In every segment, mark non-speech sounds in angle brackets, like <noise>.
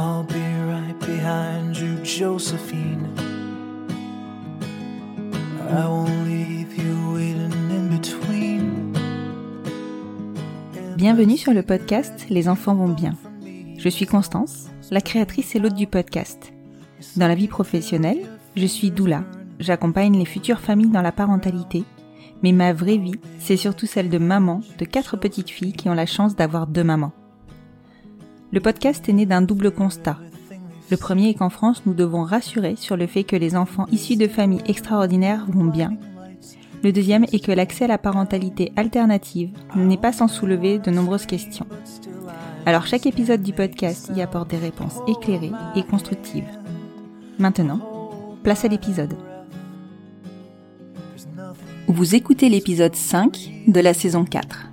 I'll be right behind you, Josephine. I won't leave you waiting in between. Bienvenue sur le podcast Les enfants vont bien. Je suis Constance, la créatrice et l'hôte du podcast. Dans la vie professionnelle, je suis doula. J'accompagne les futures familles dans la parentalité. Mais ma vraie vie, c'est surtout celle de maman de quatre petites filles qui ont la chance d'avoir deux mamans. Le podcast est né d'un double constat. Le premier est qu'en France, nous devons rassurer sur le fait que les enfants issus de familles extraordinaires vont bien. Le deuxième est que l'accès à la parentalité alternative n'est pas sans soulever de nombreuses questions. Alors chaque épisode du podcast y apporte des réponses éclairées et constructives. Maintenant, place à l'épisode. Vous écoutez l'épisode 5 de la saison 4.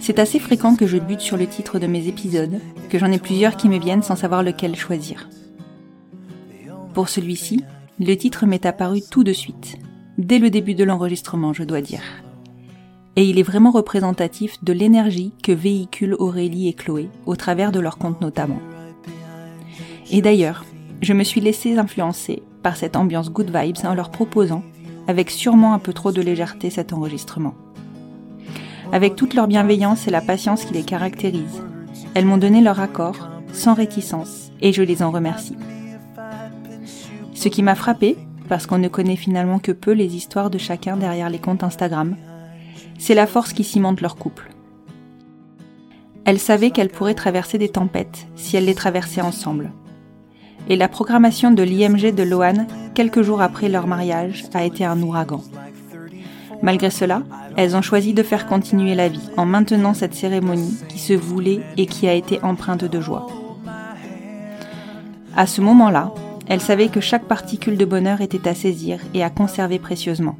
C'est assez fréquent que je bute sur le titre de mes épisodes, que j'en ai plusieurs qui me viennent sans savoir lequel choisir. Pour celui-ci, le titre m'est apparu tout de suite, dès le début de l'enregistrement, je dois dire. Et il est vraiment représentatif de l'énergie que véhiculent Aurélie et Chloé, au travers de leur compte notamment. Et d'ailleurs, je me suis laissée influencer par cette ambiance good vibes en leur proposant, avec sûrement un peu trop de légèreté, cet enregistrement avec toute leur bienveillance et la patience qui les caractérise. Elles m'ont donné leur accord, sans réticence, et je les en remercie. Ce qui m'a frappé, parce qu'on ne connaît finalement que peu les histoires de chacun derrière les comptes Instagram, c'est la force qui cimente leur couple. Elles savaient qu'elles pourraient traverser des tempêtes si elles les traversaient ensemble. Et la programmation de l'IMG de Lohan, quelques jours après leur mariage, a été un ouragan. Malgré cela, elles ont choisi de faire continuer la vie en maintenant cette cérémonie qui se voulait et qui a été empreinte de joie. À ce moment-là, elles savaient que chaque particule de bonheur était à saisir et à conserver précieusement.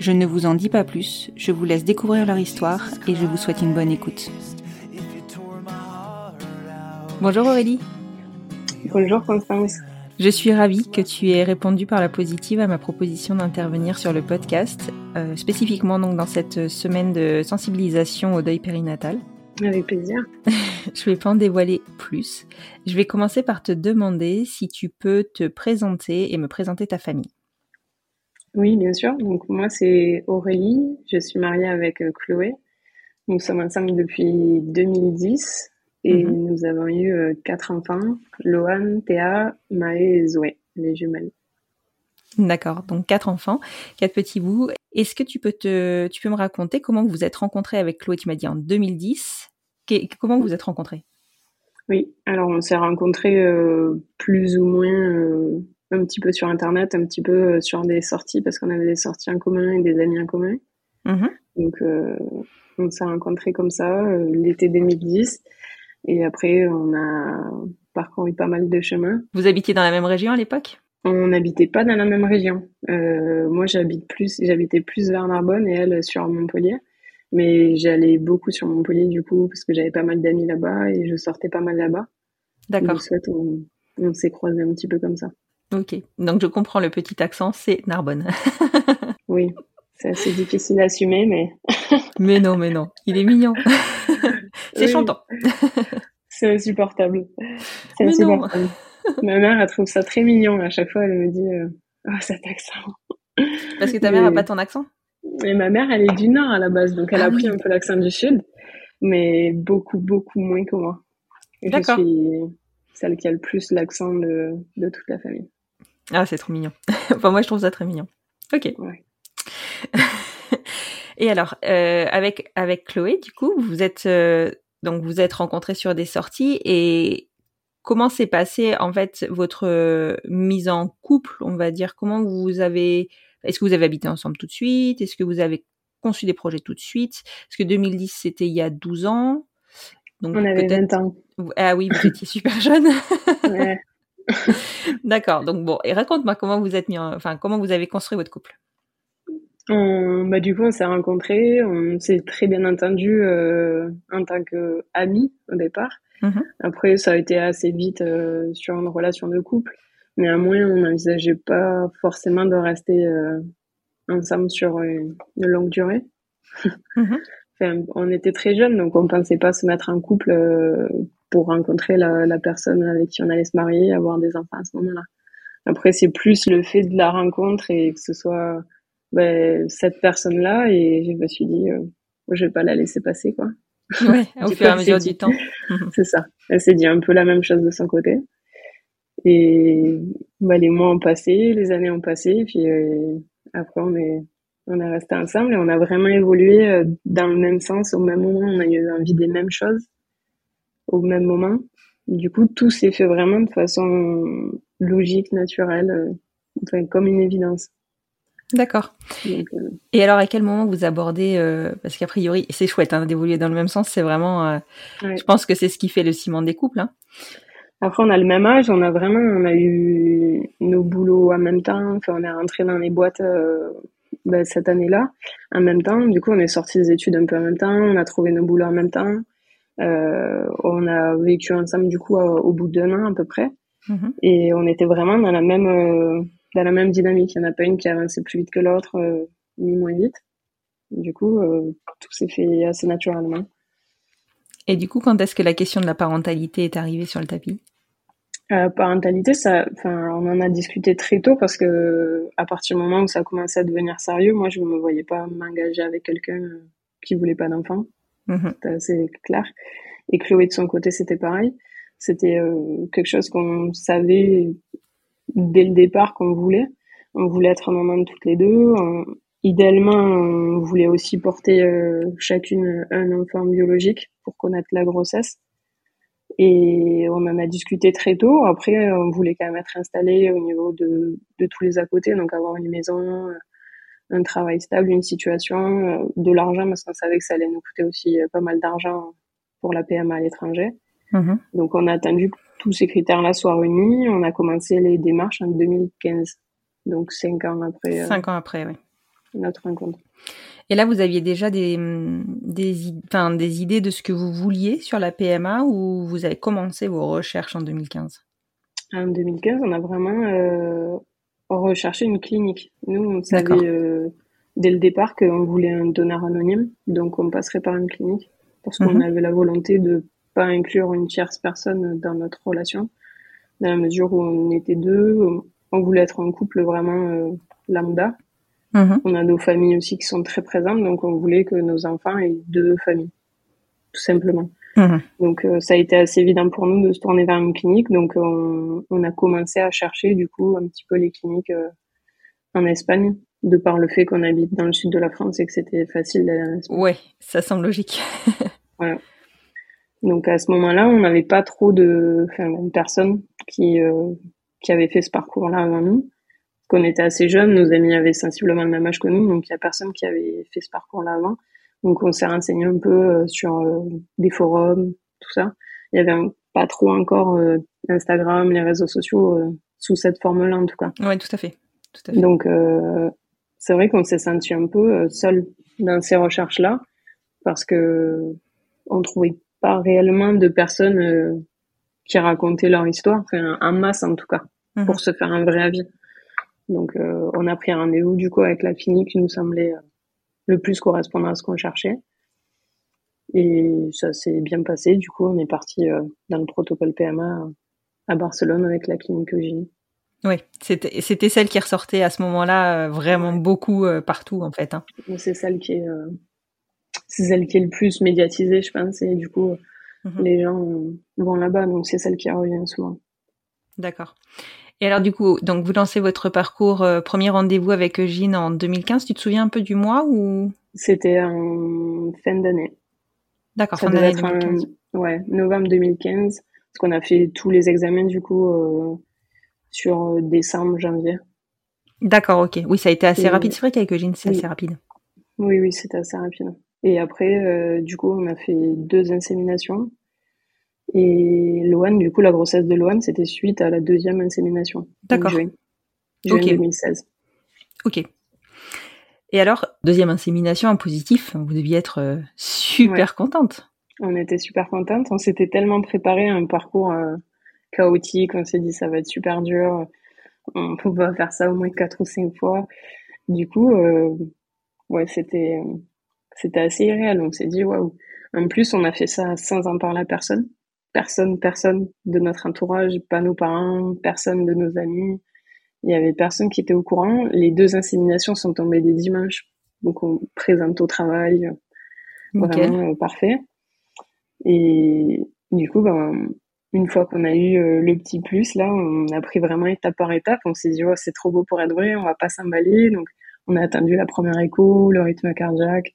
Je ne vous en dis pas plus, je vous laisse découvrir leur histoire et je vous souhaite une bonne écoute. Bonjour Aurélie. Bonjour Constance. Je suis ravie que tu aies répondu par la positive à ma proposition d'intervenir sur le podcast, euh, spécifiquement donc dans cette semaine de sensibilisation au deuil périnatal. Avec plaisir. <laughs> je vais pas en dévoiler plus. Je vais commencer par te demander si tu peux te présenter et me présenter ta famille. Oui, bien sûr. Donc moi c'est Aurélie, je suis mariée avec euh, Chloé. Nous sommes ensemble depuis 2010 et Mhm. nous avons eu euh, quatre enfants, Lohan, Théa, Maë et Zoé, les jumelles. D'accord, donc quatre enfants, quatre petits bouts. Est-ce que tu peux te, tu peux me raconter comment vous vous êtes rencontrés avec Chloé Tu m'as dit en 2010. Qu'est- comment vous vous êtes rencontrés? Oui, alors on s'est rencontrés euh, plus ou moins euh, un petit peu sur Internet, un petit peu sur des sorties parce qu'on avait des sorties en commun et des amis en commun. Mhm. Donc euh, on s'est rencontrés comme ça l'été 2010 et après on a parcouru pas mal de chemins. Vous habitiez dans la même région à l'époque? On n'habitait pas dans la même région. Euh, moi, j'habite plus, j'habitais plus vers Narbonne et elle sur Montpellier. Mais j'allais beaucoup sur Montpellier du coup parce que j'avais pas mal d'amis là-bas et je sortais pas mal là-bas. D'accord. Fait, on, on s'est croisés un petit peu comme ça. Ok, donc je comprends le petit accent, c'est Narbonne. Oui, c'est assez difficile à assumer, mais <laughs> mais non, mais non, il est mignon. <laughs> c'est Oui. chantant. <laughs> c'est insupportable. C'est insupportable. Ma mère, elle trouve ça très mignon. À chaque fois, elle me dit euh, Oh, cet accent. Parce que ta mère a Mais- pas ton accent? Et ma mère, elle est du Nord à la base, donc elle Ah a pris oui. un peu l'accent du Sud, mais beaucoup, beaucoup moins que moi. Et Je D'accord. suis celle qui a le plus l'accent de, de toute la famille. Ah, c'est trop mignon. <laughs> enfin, moi, je trouve ça très mignon. Ok. Ouais. <laughs> Et alors, euh, avec avec Chloé, du coup, vous êtes euh, donc vous êtes rencontrés sur des sorties et comment s'est passé en fait votre euh, mise en couple, on va dire? Comment vous avez Est-ce que vous avez habité ensemble tout de suite? Est-ce que vous avez conçu des projets tout de suite? Parce que 2010 c'était il y a 12 ans. Donc on avait 20 ans. Ah oui, vous étiez super jeune. <laughs> ouais. D'accord. Donc bon, et raconte-moi comment vous êtes mis, en... enfin comment vous avez construit votre couple. On, bah, du coup, on s'est rencontrés, on s'est très bien entendu euh, en tant qu'amis au départ. Mhm. Après, ça a été assez vite euh, sur une relation de couple. Néanmoins, on n'envisageait pas forcément de rester euh, ensemble sur une, une longue durée. <laughs> Mhm. enfin, on était très jeunes, donc on pensait pas se mettre en couple euh, pour rencontrer la, la personne avec qui on allait se marier, avoir des enfants à ce moment-là. Après, c'est plus le fait de la rencontre et que ce soit ben, cette personne-là et je me suis dit, euh, je vais pas la laisser passer, quoi. Ouais, <laughs> au fur et à mesure du temps. <laughs> C'est ça. Elle s'est dit un peu la même chose de son côté. Et bah, les mois ont passé, les années ont passé, et puis euh, après on est on est resté ensemble et on a vraiment évolué euh, dans le même sens au même moment. On a eu envie des mêmes choses au même moment. Du coup, tout s'est fait vraiment de façon logique, naturelle, euh, enfin comme une évidence. D'accord. Euh, Et alors, à quel moment vous abordez euh, Parce qu'a priori, c'est chouette hein, d'évoluer dans le même sens. C'est vraiment. euh, Ouais. Je pense que c'est ce qui fait le ciment des couples. Hein. Après, on a le même âge, on a vraiment, on a eu nos boulots en même temps. Enfin, on est rentré dans les boîtes ben, cette année-là, en même temps. Du coup, on est sorti des études un peu en même temps. On a trouvé nos boulots en même temps. On a vécu ensemble du coup au, bout d'un an à peu près. Mhm. Et on était vraiment dans la même, dans la même dynamique. Il n'y en a pas une qui avançait plus vite que l'autre, euh, ni moins vite. Du coup, euh, tout s'est fait assez naturellement. Et du coup, quand est-ce que la question de la parentalité est arrivée sur le tapis? Euh, parentalité, ça, enfin, on en a discuté très tôt parce que à partir du moment où ça a commencé à devenir sérieux, moi, je ne me voyais pas m'engager avec quelqu'un qui voulait pas d'enfant. Mhm. C'était assez clair. Et Chloé de son côté, c'était pareil. C'était quelque chose qu'on savait dès le départ qu'on voulait. On voulait être maman de toutes les deux. On- idéalement, on voulait aussi porter euh, chacune un enfant biologique pour connaître la grossesse. Et on en a discuté très tôt. Après, on voulait quand même être installé au niveau de, de tous les à côté, donc avoir une maison, euh, un travail stable, une situation, euh, de l'argent, parce qu'on savait que ça allait nous coûter aussi pas mal d'argent pour la PMA à l'étranger. Mhm. Donc on a attendu tous ces critères-là soient réunis. On a commencé les démarches en 2015, donc cinq ans après euh, Cinq ans après, oui. notre rencontre. Et là, vous aviez déjà des, des, i- enfin, des idées de ce que vous vouliez sur la PMA ou vous avez commencé vos recherches en 2015 En 2015, on a vraiment euh, recherché une clinique. Nous, on savait euh, dès le départ qu'on voulait un donneur anonyme, donc on passerait par une clinique parce qu'on Mhm. avait la volonté de pas inclure une tierce personne dans notre relation, dans la mesure où on était deux, on voulait être en couple vraiment euh, lambda. Mhm. On a nos familles aussi qui sont très présentes, donc on voulait que nos enfants aient deux familles, tout simplement. Mhm. Donc euh, ça a été assez évident pour nous de se tourner vers une clinique. Donc on, on a commencé à chercher du coup un petit peu les cliniques euh, en Espagne, de par le fait qu'on habite dans le sud de la France et que c'était facile d'aller en Espagne. Ouais, ça semble logique. Donc à ce moment-là, on n'avait pas trop de, enfin, une personne qui euh, qui avait fait ce parcours-là avant nous. Qu'on était assez jeunes, nos amis avaient sensiblement le même âge que nous, donc il y a personne qui avait fait ce parcours-là avant. Donc on s'est renseigné un peu euh, sur euh, des forums, tout ça. Il y avait un- pas trop encore euh, Instagram, les réseaux sociaux euh, sous cette forme-là en tout cas. Ouais, tout à fait. Tout à fait. Donc euh, c'est vrai qu'on s'est senti un peu euh, seul dans ces recherches-là parce que on trouvait pas réellement de personnes euh, qui racontaient leur histoire, enfin en masse en tout cas, Mhm. pour se faire un vrai avis. Donc euh, on a pris rendez-vous du coup avec la clinique qui nous semblait euh, le plus correspondre à ce qu'on cherchait. Et ça s'est bien passé. Du coup, on est parti dans le protocole PMA à Barcelone avec la clinique Eugénie. Oui, c'était celle qui ressortait à ce moment-là vraiment beaucoup partout en fait. Hein. C'est celle qui est, c'est celle qui est le plus médiatisée, je pense. Et du coup, mhm. les gens vont là-bas, donc c'est celle qui revient souvent. D'accord. Et alors du coup, donc vous lancez votre parcours euh, premier rendez-vous avec Eugène en 2015. Tu te souviens un peu du mois ou? C'était en fin d'année. D'accord, fin d'année 2015. ouais, novembre 2015, parce qu'on a fait tous les examens du coup euh, sur euh, décembre, janvier. D'accord, ok. Oui, ça a été assez rapide. C'est vrai qu'avec Eugène, c'est assez rapide. Oui, oui, c'était assez rapide. Et après, du coup, on a fait deux inséminations. Et Loane, du coup, la grossesse de Loane, c'était suite à la deuxième insémination. D'accord. Juin, juin 2016. Ok. Et alors, deuxième insémination en positif, vous deviez être euh, super contente. On était super contente. On s'était tellement préparé à un parcours euh, chaotique. On s'est dit, ça va être super dur. On va faire ça au moins quatre ou cinq fois. Du coup, euh, ouais, c'était, c'était assez irréel. On s'est dit, waouh. En plus, on a fait ça sans en parler à personne personne, personne de notre entourage, pas nos parents, personne de nos amis. Il y avait personne qui était au courant. Les deux inséminations sont tombées des dimanches, donc on présente au travail, vraiment euh, parfait. Et du coup, ben, une fois qu'on a eu euh, le petit plus, là, on a pris vraiment étape par étape. On s'est dit, oh, c'est trop beau pour être vrai, on va pas s'emballer. Donc, on a attendu la première écho, le rythme cardiaque,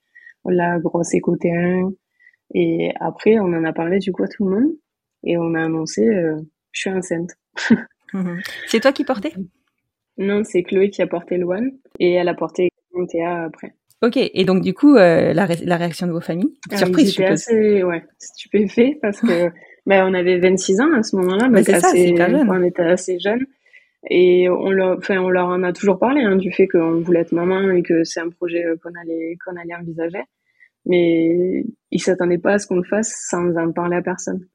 la grosse écho T1. Et après, on en a parlé du coup à tout le monde et on a annoncé euh, je suis enceinte. <laughs> Mhm. C'est toi qui portais? Non, c'est Chloé qui a porté Loane et elle a porté Théa après. Ok, et donc du coup, euh, la, la, réaction de vos familles? Ah, Surprise, je assez ouais, stupéfait parce que <laughs> ben, on avait 26 ans à ce moment-là, donc assez, on était assez jeunes. Et on leur, enfin, on leur en a toujours parlé hein, du fait qu'on voulait être maman et que c'est un projet euh, qu'on allait, qu'on allait envisager. Mais ils s'attendaient pas à ce qu'on le fasse sans en parler à personne.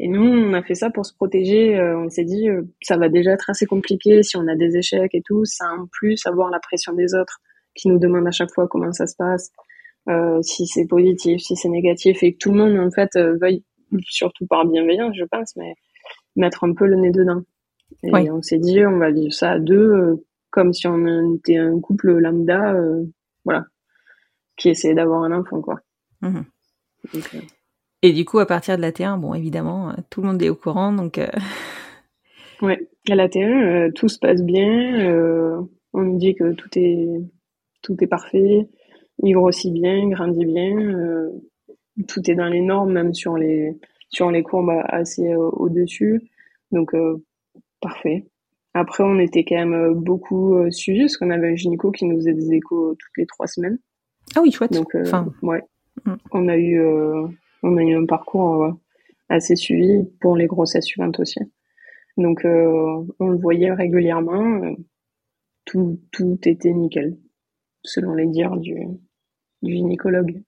Et nous, on a fait ça pour se protéger. Euh, on s'est dit, euh, ça va déjà être assez compliqué si on a des échecs et tout. Ça en plus avoir la pression des autres qui nous demandent à chaque fois comment ça se passe, euh, si c'est positif, si c'est négatif, et que tout le monde en fait veuille, surtout par bienveillance, je pense, mais mettre un peu le nez dedans. Et on s'est dit, on va vivre ça à deux, comme si on était un couple lambda, voilà, qui essayait d'avoir un enfant, quoi. Mmh. Et du coup, à partir de la T1, bon, évidemment, euh, tout le monde est au courant, donc. Euh... <laughs> Ouais, à la T1, euh, tout se passe bien. Euh, on nous dit que tout est tout est parfait. Il grossit bien, grandit bien. tout est dans les normes, même sur les sur les courbes assez au dessus. Donc parfait. Après, on était quand même beaucoup suivis parce qu'on avait un gynéco qui nous faisait des échos toutes les trois semaines. Ah oui, chouette. Donc, enfin, ouais. Mm. On a eu on a eu un parcours euh, assez suivi pour les grossesses suivantes aussi. Donc euh, on le voyait régulièrement, euh, tout, tout était nickel, selon les dires du, du gynécologue.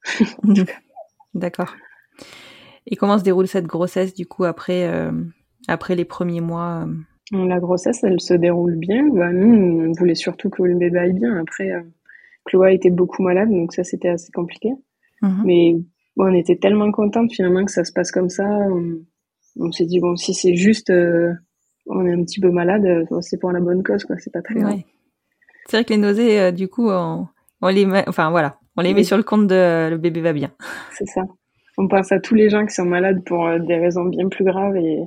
<laughs> D'accord. Et comment se déroule cette grossesse du coup après, après les premiers mois La grossesse, elle se déroule bien. Bah, nous, on voulait surtout que le bébé aille bien. Après, Chloé était beaucoup malade, donc ça c'était assez compliqué. Mhm. Mais on était tellement contente finalement que ça se passe comme ça. On, s'est dit bon, si c'est juste, euh, on est un petit peu malade, euh, c'est pour la bonne cause, quoi. C'est pas très grave. C'est vrai que les nausées, euh, du coup, on, les met, enfin voilà, on les met sur le compte de le bébé va bien. C'est ça. On pense à tous les gens qui sont malades pour des raisons bien plus graves et,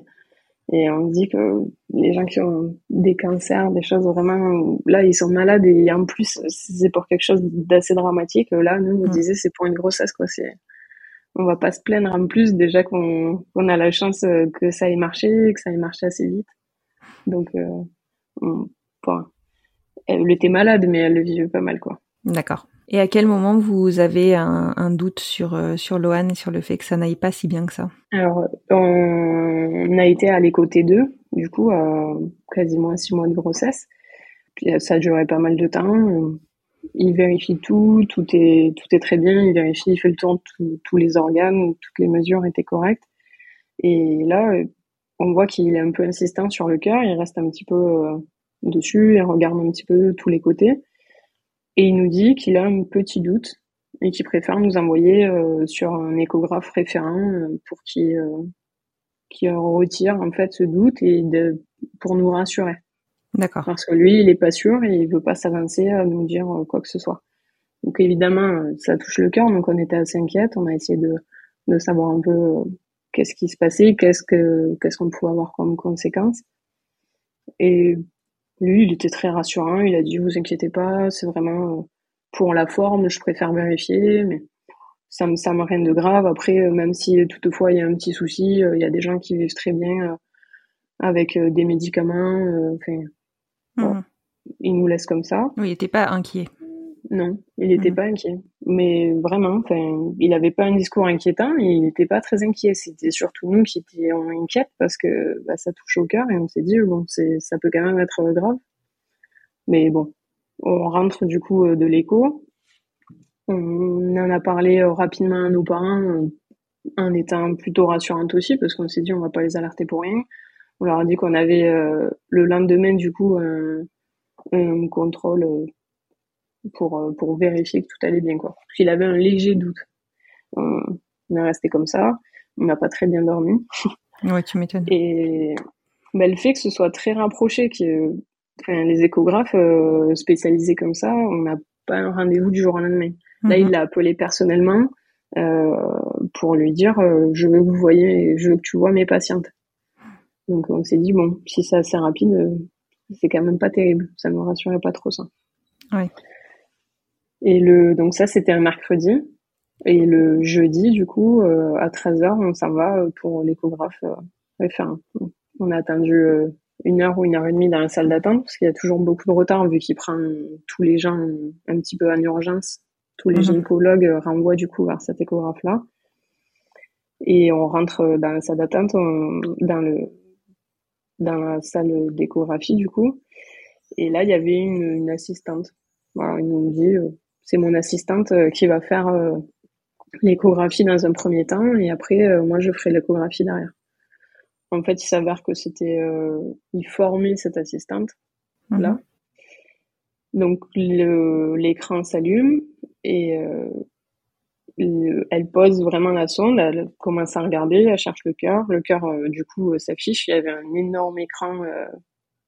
et on dit que les gens qui ont des cancers, des choses vraiment, là, ils sont malades et en plus, c'est pour quelque chose d'assez dramatique. Là, nous, on mm. disait, c'est pour une grossesse, quoi. C'est, on va pas se plaindre en plus déjà qu'on a la chance euh, que ça ait marché, que ça ait marché assez vite. Donc, euh, elle était malade, mais elle le vivait pas mal, quoi. D'accord. Et à quel moment vous avez un, doute sur euh, sur Lohan et sur le fait que ça n'aille pas si bien que ça? Alors, on a été à l'éco T2, du coup, quasiment à six mois de grossesse. Puis ça a duré pas mal de temps il vérifie tout, tout est, tout est très bien, il vérifie, il fait le tour de tous les organes, toutes les mesures étaient correctes. Et là, on voit qu'il est un peu insistant sur le cœur, il reste un petit peu euh, dessus, il regarde un petit peu tous les côtés. Et il nous dit qu'il a un petit doute et qu'il préfère nous envoyer euh, sur un échographe référent euh, pour qu'il retire en fait ce doute et de, pour nous rassurer. D'accord. Parce que lui, il est pas sûr et il veut pas s'avancer à nous dire euh, quoi que ce soit. Donc évidemment, euh, ça touche le cœur, donc on était assez inquiète. On a essayé de, de savoir un peu euh, qu'est-ce qui se passait, qu'est-ce que qu'est-ce qu'on pouvait avoir comme conséquence. Et lui, il était très rassurant. Il a dit, vous inquiétez pas, c'est vraiment pour la forme, je préfère vérifier, mais ça me ça me rien de grave. Après, même si toutefois il y a un petit souci, il y a des gens qui vivent très bien avec des médicaments. Enfin, mmh. il nous laisse comme ça. Oui, il n'était pas inquiet. Non, il n'était mmh. pas inquiet. Mais vraiment, il n'avait pas un discours inquiétant, il n'était pas très inquiet. C'était surtout nous qui étions inquiètes parce que bah, ça touche au cœur et on s'est dit, bon, c'est, ça peut quand même être grave. Mais bon, on rentre du coup euh, de l'écho. On en a parlé euh, rapidement à nos parents euh, en étant plutôt rassurante aussi parce qu'on s'est dit, on va pas les alerter pour rien. On leur a dit qu'on avait le lendemain du coup un, un contrôle pour, euh, pour vérifier que tout allait bien. Quoi. Parce avait un léger doute. On, est resté comme ça. On n'a pas très bien dormi. Ouais, tu m'étonnes. Et ben, le fait que ce soit très rapproché, que enfin, les échographes euh, spécialisés comme ça, on n'a pas un rendez-vous du jour au lendemain. Là, il mhm. l'a appelé personnellement euh, pour lui dire euh, je veux que vous voyez, je veux que tu vois mes patientes. Donc on s'est dit bon, si c'est assez rapide, c'est quand même pas terrible. Ça me rassurait pas trop ça. Ouais. Et le, donc ça, c'était un mercredi. Et le jeudi, du coup, euh, à 13h, on s'en va euh, pour l'échographe euh, référent. On a attendu une heure ou une heure et demie dans la salle d'attente parce qu'il y a toujours beaucoup de retard vu qu'il prend tous les gens un petit peu en urgence. Tous les mhm. gynécologues renvoient du coup vers cet échographe-là. Et on rentre dans la salle d'attente, dans le dans la salle d'échographie du coup. Et là, il y avait une, une assistante. Voilà, ils nous dit c'est mon assistante euh, qui va faire euh, l'échographie dans un premier temps et après euh, moi je ferai l'échographie derrière. En fait, il s'avère que c'était il formait cette assistante là. Mhm. Donc l'écran s'allume et elle pose vraiment la sonde, elle commence à regarder, elle cherche le cœur, le cœur du coup s'affiche, il y avait un énorme écran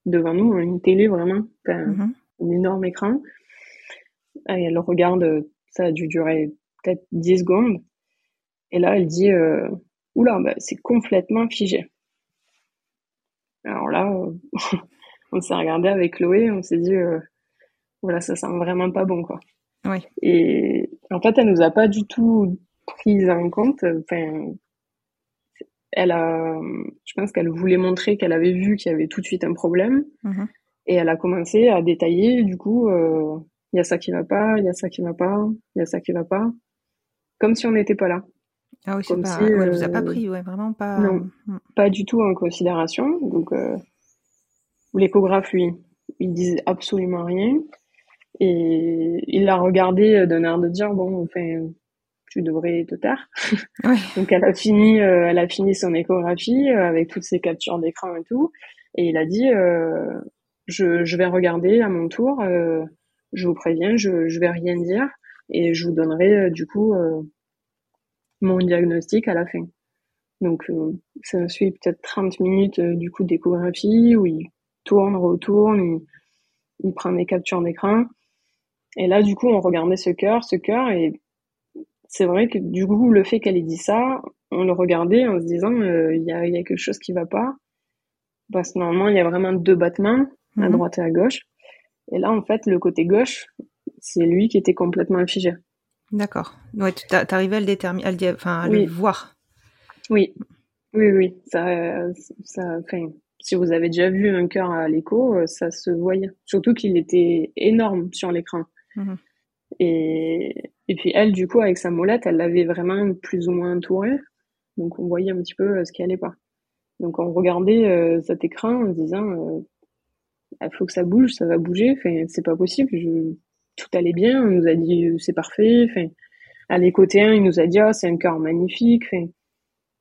devant nous, une télé vraiment, mhm. un énorme écran. Et elle regarde, ça a dû durer peut-être 10 secondes. Et là, elle dit euh, Oula, bah, c'est complètement figé. Alors là, euh, <laughs> on s'est regardé avec Chloé, on s'est dit euh, Voilà, ça sent vraiment pas bon, quoi. Oui. Et en fait, elle nous a pas du tout pris en compte. Enfin, elle a, je pense qu'elle voulait montrer qu'elle avait vu qu'il y avait tout de suite un problème. Mm-hmm. Et elle a commencé à détailler, du coup, euh, il y a ça qui va pas, il y a ça qui va pas, il y a ça qui va pas. Comme si on n'était pas là. Ah oui, Comme pas, si, ouais, vous a pas euh, pris, ouais, vraiment pas. Non, mm. pas du tout en considération. Donc, euh, l'échographe, lui, il disait absolument rien. Et il l'a regardé d'un air de dire, bon, enfin, tu devrais te taire. <laughs> Donc, elle a fini, euh, elle a fini son échographie euh, avec toutes ses captures d'écran et tout. Et il a dit, je, je vais regarder à mon tour je vous préviens, je, je vais rien dire et je vous donnerai euh, du coup euh, mon diagnostic à la fin. Donc euh, ça suit peut-être 30 minutes du coup d'échographie où il tourne, retourne, il, il prend des captures d'écran. Et là du coup on regardait ce cœur, ce cœur et c'est vrai que du coup le fait qu'elle ait dit ça, on le regardait en se disant il y, a, y, a, quelque chose qui va pas parce que normalement il y a vraiment deux battements à mhm. droite et à gauche. Et là, en fait, le côté gauche, c'est lui qui était complètement figé. D'accord. Ouais, tu arrivé à le déterminer, à le, enfin, à le voir. Oui, oui, oui. Ça, ça, enfin, si vous avez déjà vu un cœur à l'écho, euh, ça se voyait. Surtout qu'il était énorme sur l'écran. Mhm. Et, et puis elle, du coup, avec sa molette, elle l'avait vraiment plus ou moins entourée. Donc on voyait un petit peu euh, ce qui allait pas. Donc on regardait euh, cet écran en se disant, il faut que ça bouge, ça va bouger. Enfin, c'est pas possible. Je... Tout allait bien. On nous a dit euh, c'est parfait. Enfin, à l'écoute 1, il nous a dit oh, c'est un cœur magnifique. Enfin,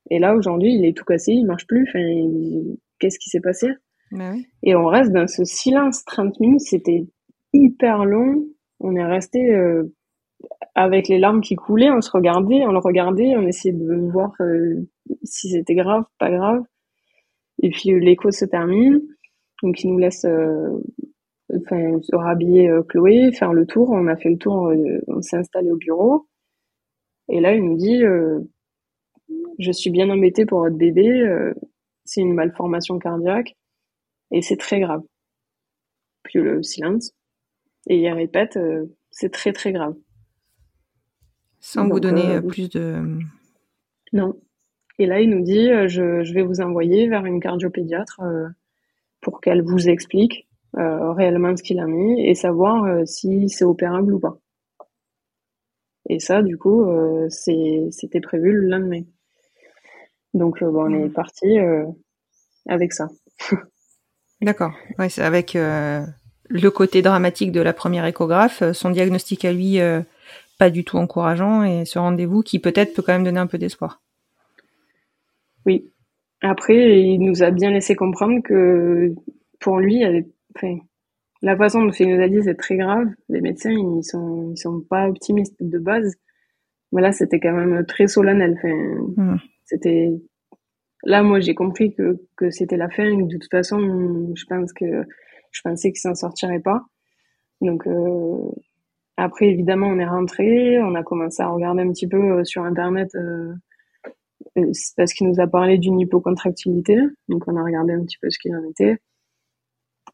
et là aujourd'hui, il est tout cassé, il marche plus. Enfin, qu'est-ce qui s'est passé? Bah oui. Et on reste dans ce silence 30 minutes. C'était hyper long. On est resté euh, avec les larmes qui coulaient. On se regardait, on le regardait, on essayait de voir euh, si c'était grave, pas grave. Et puis l'écho se termine. Donc il nous laisse euh, enfin rhabiller euh, Chloé, faire le tour. On a fait le tour, euh, on s'est installé au bureau. Et là, il nous dit, je suis bien embêtée pour votre bébé, c'est une malformation cardiaque et c'est très grave. Puis le silence. Et il répète, c'est très très grave. Sans vous donner plus de... Non. Et là, il nous dit, je, je vais vous envoyer vers une cardiopédiatre pour qu'elle vous explique réellement ce qu'il a mis et savoir si c'est opérable ou pas. Et ça, du coup, c'était prévu le lendemain. Donc, bon, on est mmh. parti avec ça. <laughs> D'accord. Ouais, c'est avec le côté dramatique de la première échographe, son diagnostic à lui pas du tout encourageant et ce rendez-vous qui peut-être peut quand même donner un peu d'espoir. Oui. Après, il nous a bien laissé comprendre que pour lui, il avait, enfin, la façon dont il nous a dit c'est très grave. Les médecins, ils sont, ils sont pas optimistes de base. Mais là, c'était quand même très solennel. Enfin, mmh. c'était, là, moi, j'ai compris que, que c'était la fin. De toute façon, je pense que, je pensais qu'il s'en sortirait pas. Donc, euh, après, évidemment, on est rentré, on a commencé à regarder un petit peu euh, sur Internet, euh, euh parce qu'il nous a parlé d'une hypocontractilité. Donc, on a regardé un petit peu ce qu'il en était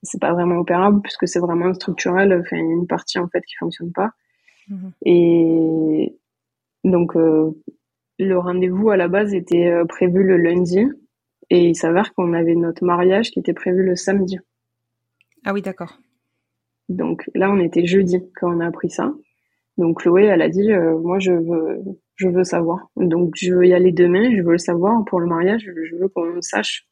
c'est pas vraiment opérable puisque c'est vraiment structurel. Enfin, il y a une partie en fait qui fonctionne pas. Mhm. Et donc euh, le rendez-vous à la base était euh, prévu le lundi et il s'avère qu'on avait notre mariage qui était prévu le samedi. Ah oui, d'accord. Donc là, on était jeudi quand on a appris ça. Donc Chloé, elle a dit, euh, moi, je veux, je veux savoir. Donc je veux y aller demain. Je veux le savoir pour le mariage. Je veux qu'on sache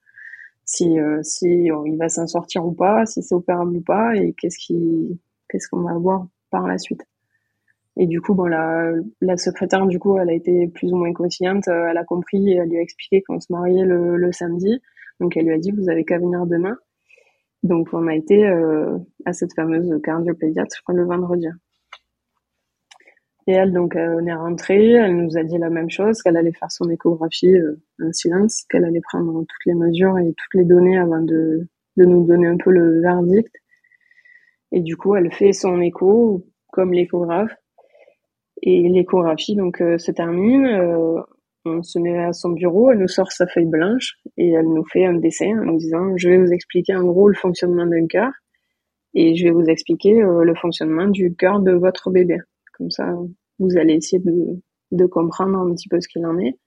si euh, si va s'en sortir ou pas, si c'est opérable ou pas, et qu'est-ce qui qu'est-ce qu'on va voir par la suite. Et du coup, bon, la, la secrétaire, du coup, elle a été plus ou moins consciente, euh, elle a compris elle lui a expliqué qu'on se mariait le, le samedi. Donc, elle lui a dit, vous avez qu'à venir demain. Donc, on a été euh, à cette fameuse cardiopédiatre le vendredi. Et elle, donc, euh, on est rentrée, elle nous a dit la même chose, qu'elle allait faire son échographie euh, en silence, qu'elle allait prendre toutes les mesures et toutes les données avant de, de nous donner un peu le verdict. Et du coup, elle fait son écho, comme l'échographe. Et l'échographie, donc, euh, se termine, on se met à son bureau, elle nous sort sa feuille blanche et elle nous fait un dessin en nous disant, je vais vous expliquer en gros le fonctionnement d'un cœur et je vais vous expliquer le fonctionnement du cœur de votre bébé. Comme ça, vous allez essayer de, de comprendre un petit peu ce qu'il en est.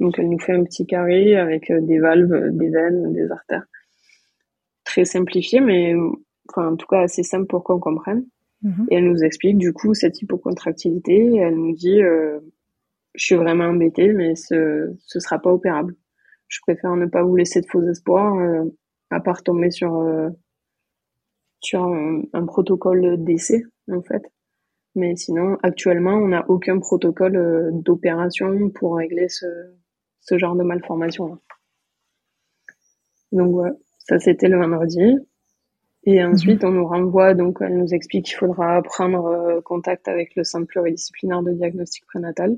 Donc, elle nous fait un petit carré avec euh, des valves, des veines, des artères. Très simplifié, mais enfin, en tout cas assez simple pour qu'on comprenne. Mhm. Et elle nous explique du coup cette hypocontractilité. elle nous dit euh, Je suis vraiment embêtée, mais ce ce sera pas opérable. Je préfère ne pas vous laisser de faux espoirs, euh, à part tomber sur, euh, sur un, un protocole d'essai, en fait. Mais sinon, actuellement, on n'a aucun protocole euh, d'opération pour régler ce, ce genre de malformation. Donc voilà, ça c'était le vendredi. Et mhm. ensuite, on nous renvoie, donc elle nous explique qu'il faudra prendre euh, contact avec le centre pluridisciplinaire de diagnostic prénatal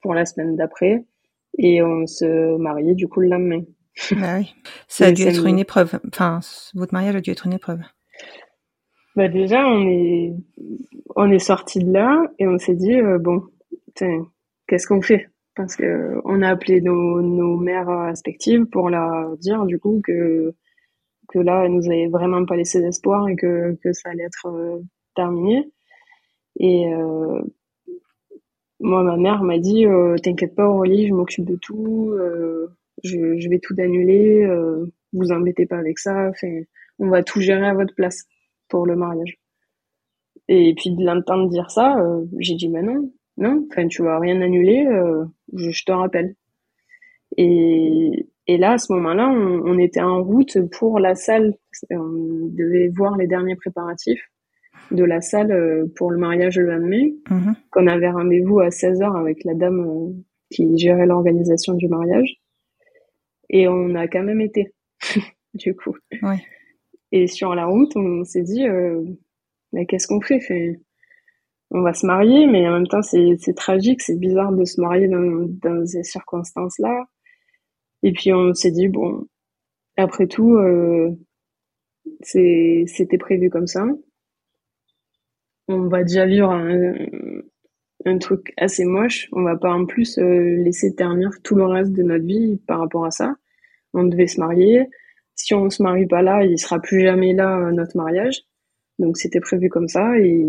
pour la semaine d'après. Et on se mariait du coup le lendemain. Bah oui. <laughs> Ça a dû être une épreuve. Enfin, votre mariage a dû être une épreuve. Bah déjà, on est on est sorti de là et on s'est dit euh, bon, qu'est-ce qu'on fait? Parce que on a appelé nos, nos mères respectives pour leur dire du coup que que là, elles nous avaient vraiment pas laissé d'espoir et que que ça allait être euh, terminé. Et euh, moi, ma mère m'a dit t'inquiète pas Aurélie, je m'occupe de tout, je, je vais tout annuler, vous embêtez pas avec ça, on va tout gérer à votre place pour le mariage. Et puis de l'entendre dire ça, euh, j'ai dit mais non, non, enfin tu vas rien annuler, euh, je, te rappelle. Et, et là à ce moment-là, on, était en route pour la salle, on devait voir les derniers préparatifs de la salle euh, pour le mariage le lendemain, mm qu'on avait rendez-vous à 16h avec la dame qui gérait l'organisation du mariage. Et on a quand même été, <laughs> du coup. Ouais. Et sur la route, on s'est dit, euh, mais qu'est-ce qu'on fait, On va se marier, mais en même temps, c'est tragique, c'est bizarre de se marier dans, dans ces circonstances-là. Et puis on s'est dit, bon, après tout, euh, c'était prévu comme ça. On va déjà vivre un truc assez moche. On va pas en plus euh, laisser ternir tout le reste de notre vie par rapport à ça. On devait se marier. Si on se marie pas là, il sera plus jamais là à notre mariage. Donc c'était prévu comme ça et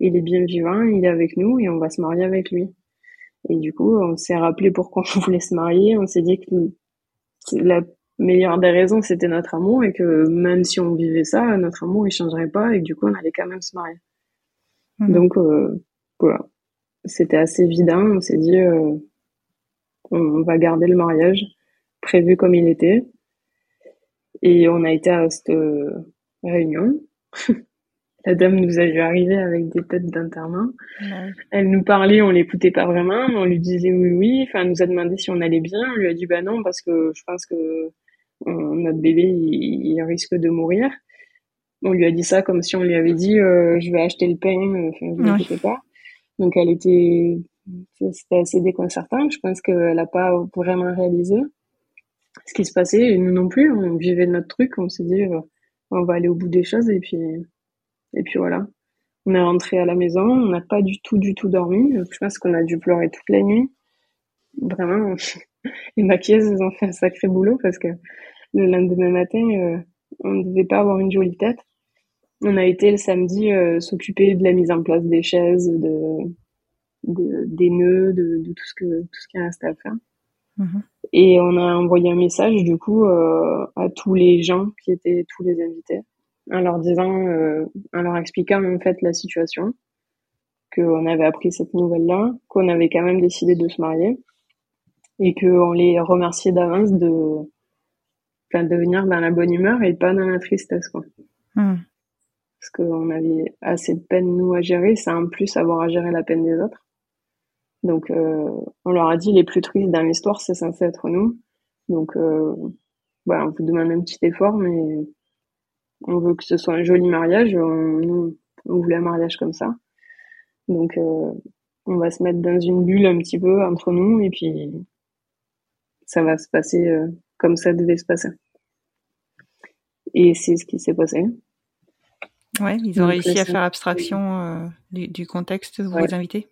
il est bien vivant, il est avec nous et on va se marier avec lui. Et du coup, on s'est rappelé pourquoi on <laughs> voulait se marier. On s'est dit que la meilleure des raisons, c'était notre amour et que même si on vivait ça, notre amour, il changerait pas et que du coup, on allait quand même se marier. Mhm. Donc, euh, voilà. C'était assez évident. On s'est dit, euh, on va garder le mariage prévu comme il était. Et on a été à cette euh, réunion. <laughs> La dame nous a vu arriver avec des têtes d'internat. Elle nous parlait, on l'écoutait pas vraiment, mais on lui disait oui, oui. Enfin, elle nous a demandé si on allait bien. On lui a dit bah non parce que je pense que notre bébé il, risque de mourir. On lui a dit ça comme si on lui avait dit euh, je vais acheter le pain. Enfin, ne sais pas. Donc elle était, c'était assez déconcertant. Je pense qu'elle a pas vraiment réalisé ce qui se passait. Et nous non plus, on vivait notre truc. On s'est dit euh, on va aller au bout des choses et puis et puis voilà. On est rentré à la maison, on n'a pas du tout, du tout dormi. Je pense qu'on a dû pleurer toute la nuit. Vraiment, <laughs> les maquilleuses, ont fait un sacré boulot parce que le lendemain matin, euh, on ne devait pas avoir une jolie tête. On a été le samedi euh, s'occuper de la mise en place des chaises, de, des nœuds, de, tout ce que tout ce qui reste à faire. Mm-hmm. Et on a envoyé un message du coup euh, à tous les gens qui étaient tous les invités en leur disant, euh, en leur expliquant en fait la situation, qu'on avait appris cette nouvelle-là, qu'on avait quand même décidé de se marier et qu'on les remerciait d'avance de, de venir dans la bonne humeur et pas dans la tristesse, quoi. Hmm. Parce qu'on avait assez de peine, nous, à gérer, sans en plus avoir à gérer la peine des autres. Donc, euh, on leur a dit, les plus tristes dans l'histoire, c'est censé être nous. Donc, euh, voilà, on vous demande un petit effort, mais on veut que ce soit un joli mariage. On, on voulait un mariage comme ça. Donc, euh, on va se mettre dans une bulle un petit peu entre nous et puis ça va se passer comme ça devait se passer. Et c'est ce qui s'est passé. Ouais, ils ont réussi à faire abstraction du, contexte de vos invités.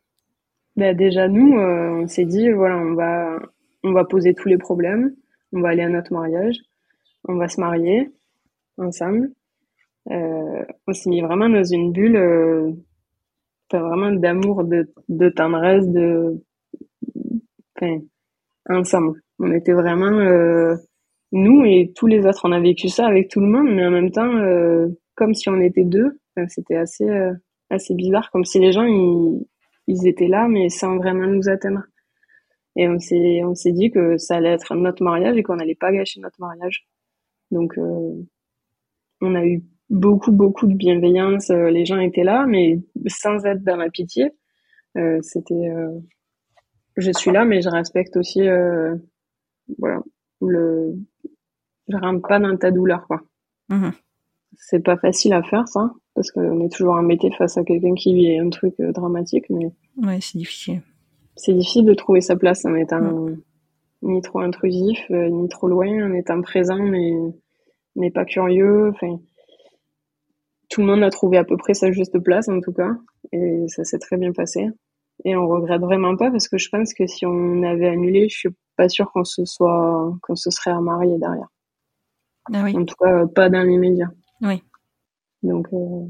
Bah déjà nous, on s'est dit voilà, on va on va poser tous les problèmes, on va aller à notre mariage, on va se marier, ensemble. Euh, on s'est mis vraiment dans une bulle, euh, vraiment d'amour, de, tendresse, de, enfin, ensemble. On était vraiment euh, nous et tous les autres. On a vécu ça avec tout le monde, mais en même temps, euh, comme si on était deux. C'était assez, euh, assez bizarre, comme si les gens ils, ils étaient là, mais sans vraiment nous atteindre. Et on s'est, on s'est dit que ça allait être notre mariage et qu'on n'allait pas gâcher notre mariage. Donc, euh, on a eu beaucoup, beaucoup de bienveillance. Euh, les gens étaient là, mais sans être dans la pitié. Euh, c'était, euh, je suis là, mais je respecte aussi, voilà, le, je rentre pas dans ta douleur, quoi. Mmh c'est pas facile à faire, ça, parce qu'on est toujours embêté face à quelqu'un qui vit un truc dramatique, mais. Ouais, c'est difficile. C'est difficile de trouver sa place en étant mmh. ni trop intrusif, ni trop loin, en étant présent, mais mais pas curieux. Enfin, tout le monde a trouvé à peu près sa juste place en tout cas, et ça s'est très bien passé. Et on regrette vraiment pas parce que je pense que si on avait annulé, je suis pas sûre qu'on se soit, qu'on se serait remarié derrière. Ah oui. En tout cas, pas dans l'immédiat. Oui. Donc euh,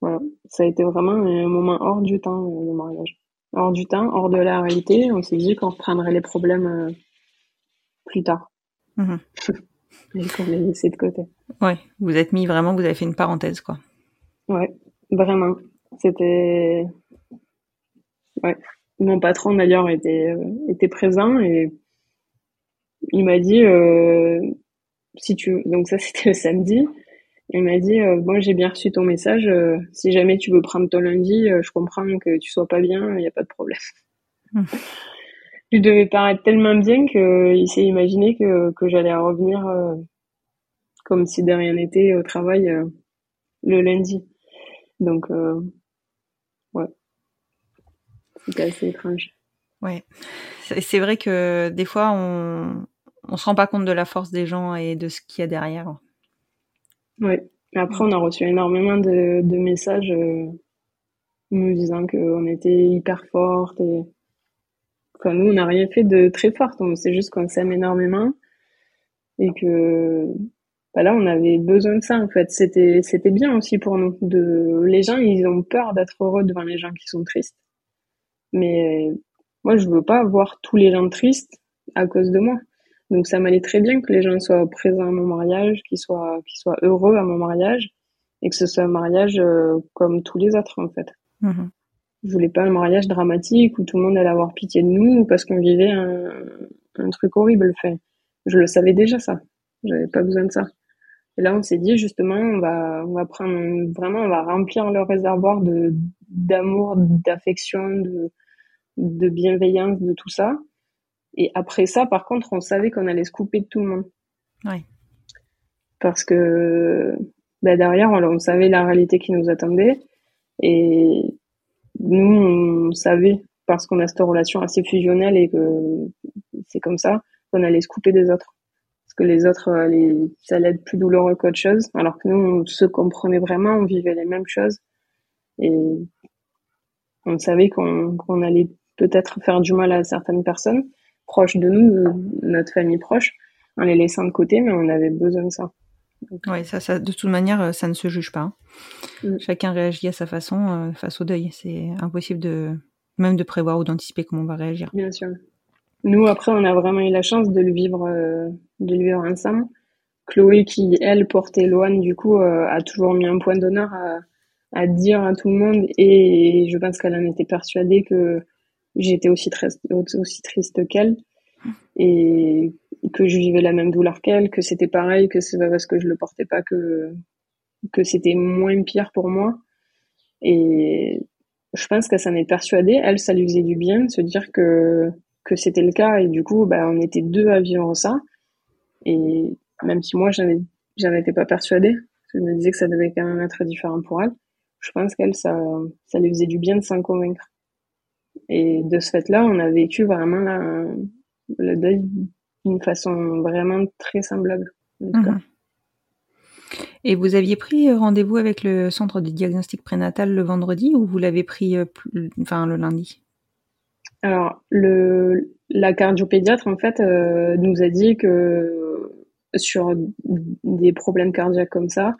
voilà, ça a été vraiment un moment hors du temps le mariage, hors du temps, hors de la réalité. On s'est dit qu'on reprendrait les problèmes euh, plus tard. Mmh. <laughs> et qu'on les laissé de côté. Ouais, vous êtes mis vraiment, vous avez fait une parenthèse, quoi. Ouais, vraiment. C'était. Ouais. Mon patron, d'ailleurs, était, euh, était présent et il m'a dit euh, si tu. Donc, ça, <laughs> c'était le samedi. Il m'a dit euh, Bon, j'ai bien reçu ton message. Euh, si jamais tu veux prendre ton lundi, je comprends que tu sois pas bien, il n'y a pas de problème. <laughs> Hum je devais paraître tellement bien qu'il s'est imaginé que, que j'allais revenir euh, comme si de rien n'était au travail euh, le lundi. Donc, euh, ouais. C'était assez étrange. Ouais. C'est vrai que des fois, on on se rend pas compte de la force des gens et de ce qu'il y a derrière. Ouais. Après, on a reçu énormément de, messages nous disant qu'on était hyper fortes et enfin, nous on n'a rien fait de très fort, c'est juste qu'on s'aime énormément et que bah là on avait besoin de ça en fait. C'était c'était bien aussi pour nous. Les gens ils ont peur d'être heureux devant les gens qui sont tristes, mais moi je veux pas voir tous les gens tristes à cause de moi. Donc ça m'allait très bien que les gens soient présents à mon mariage, qu'ils soient qu'ils soient heureux à mon mariage et que ce soit un mariage euh, comme tous les autres en fait. Mmh. Je voulais pas un mariage dramatique où tout le monde allait avoir pitié de nous parce qu'on vivait un, un truc horrible. Fait, je le savais déjà ça. J'avais pas besoin de ça. Et là, on s'est dit justement, on va, on va prendre vraiment, on va remplir le réservoir de d'amour, d'affection, de, de bienveillance, de tout ça. Et après ça, par contre, on savait qu'on allait se couper de tout le monde. Ouais. Parce que bah, derrière, on, savait la réalité qui nous attendait. Et nous, on savait, parce qu'on a cette relation assez fusionnelle et que c'est comme ça, qu'on allait se couper des autres. Parce que les autres, euh, les, ça allait être plus douloureux qu'autre chose. Alors que nous, on se comprenait vraiment, on vivait les mêmes choses. Et on savait qu'on allait peut-être faire du mal à certaines personnes proches de nous, notre famille proche, en les laissant de côté, mais on avait besoin de ça. Oui, ça, ça, de toute manière, euh, ça ne se juge pas. Hein. Mm. Chacun réagit à sa façon euh, face au deuil. C'est impossible de même de prévoir ou d'anticiper comment on va réagir. Bien sûr. Nous, après, on a vraiment eu la chance de le vivre, euh, de le vivre ensemble. Chloé, qui elle portait Loane, du coup, a toujours mis un point d'honneur à, à, dire à tout le monde, et je pense qu'elle en était persuadée que j'étais aussi, très, aussi triste qu'elle et que je vivais la même douleur qu'elle, que c'était pareil, que c'est pas parce que je le portais pas que que c'était moins pire pour moi. Et je pense qu'elle s'en est persuadée. Elle, ça lui faisait du bien de se dire que que c'était le cas et du coup, bah, on était deux à vivre ça. Et même si moi, j'en étais pas persuadée, je me disais que ça devait quand même être différent pour elle. Je pense qu'elle, ça, ça lui faisait du bien de s'en convaincre. Et de ce fait-là, on a vécu vraiment la, le deuil d'une façon vraiment très semblable. Mhm. Et vous aviez pris rendez-vous avec le centre de diagnostic prénatal le vendredi ou vous l'avez pris euh, enfin, le lundi? Alors, le, la cardiopédiatre, en fait, euh, nous a dit que sur des problèmes cardiaques comme ça,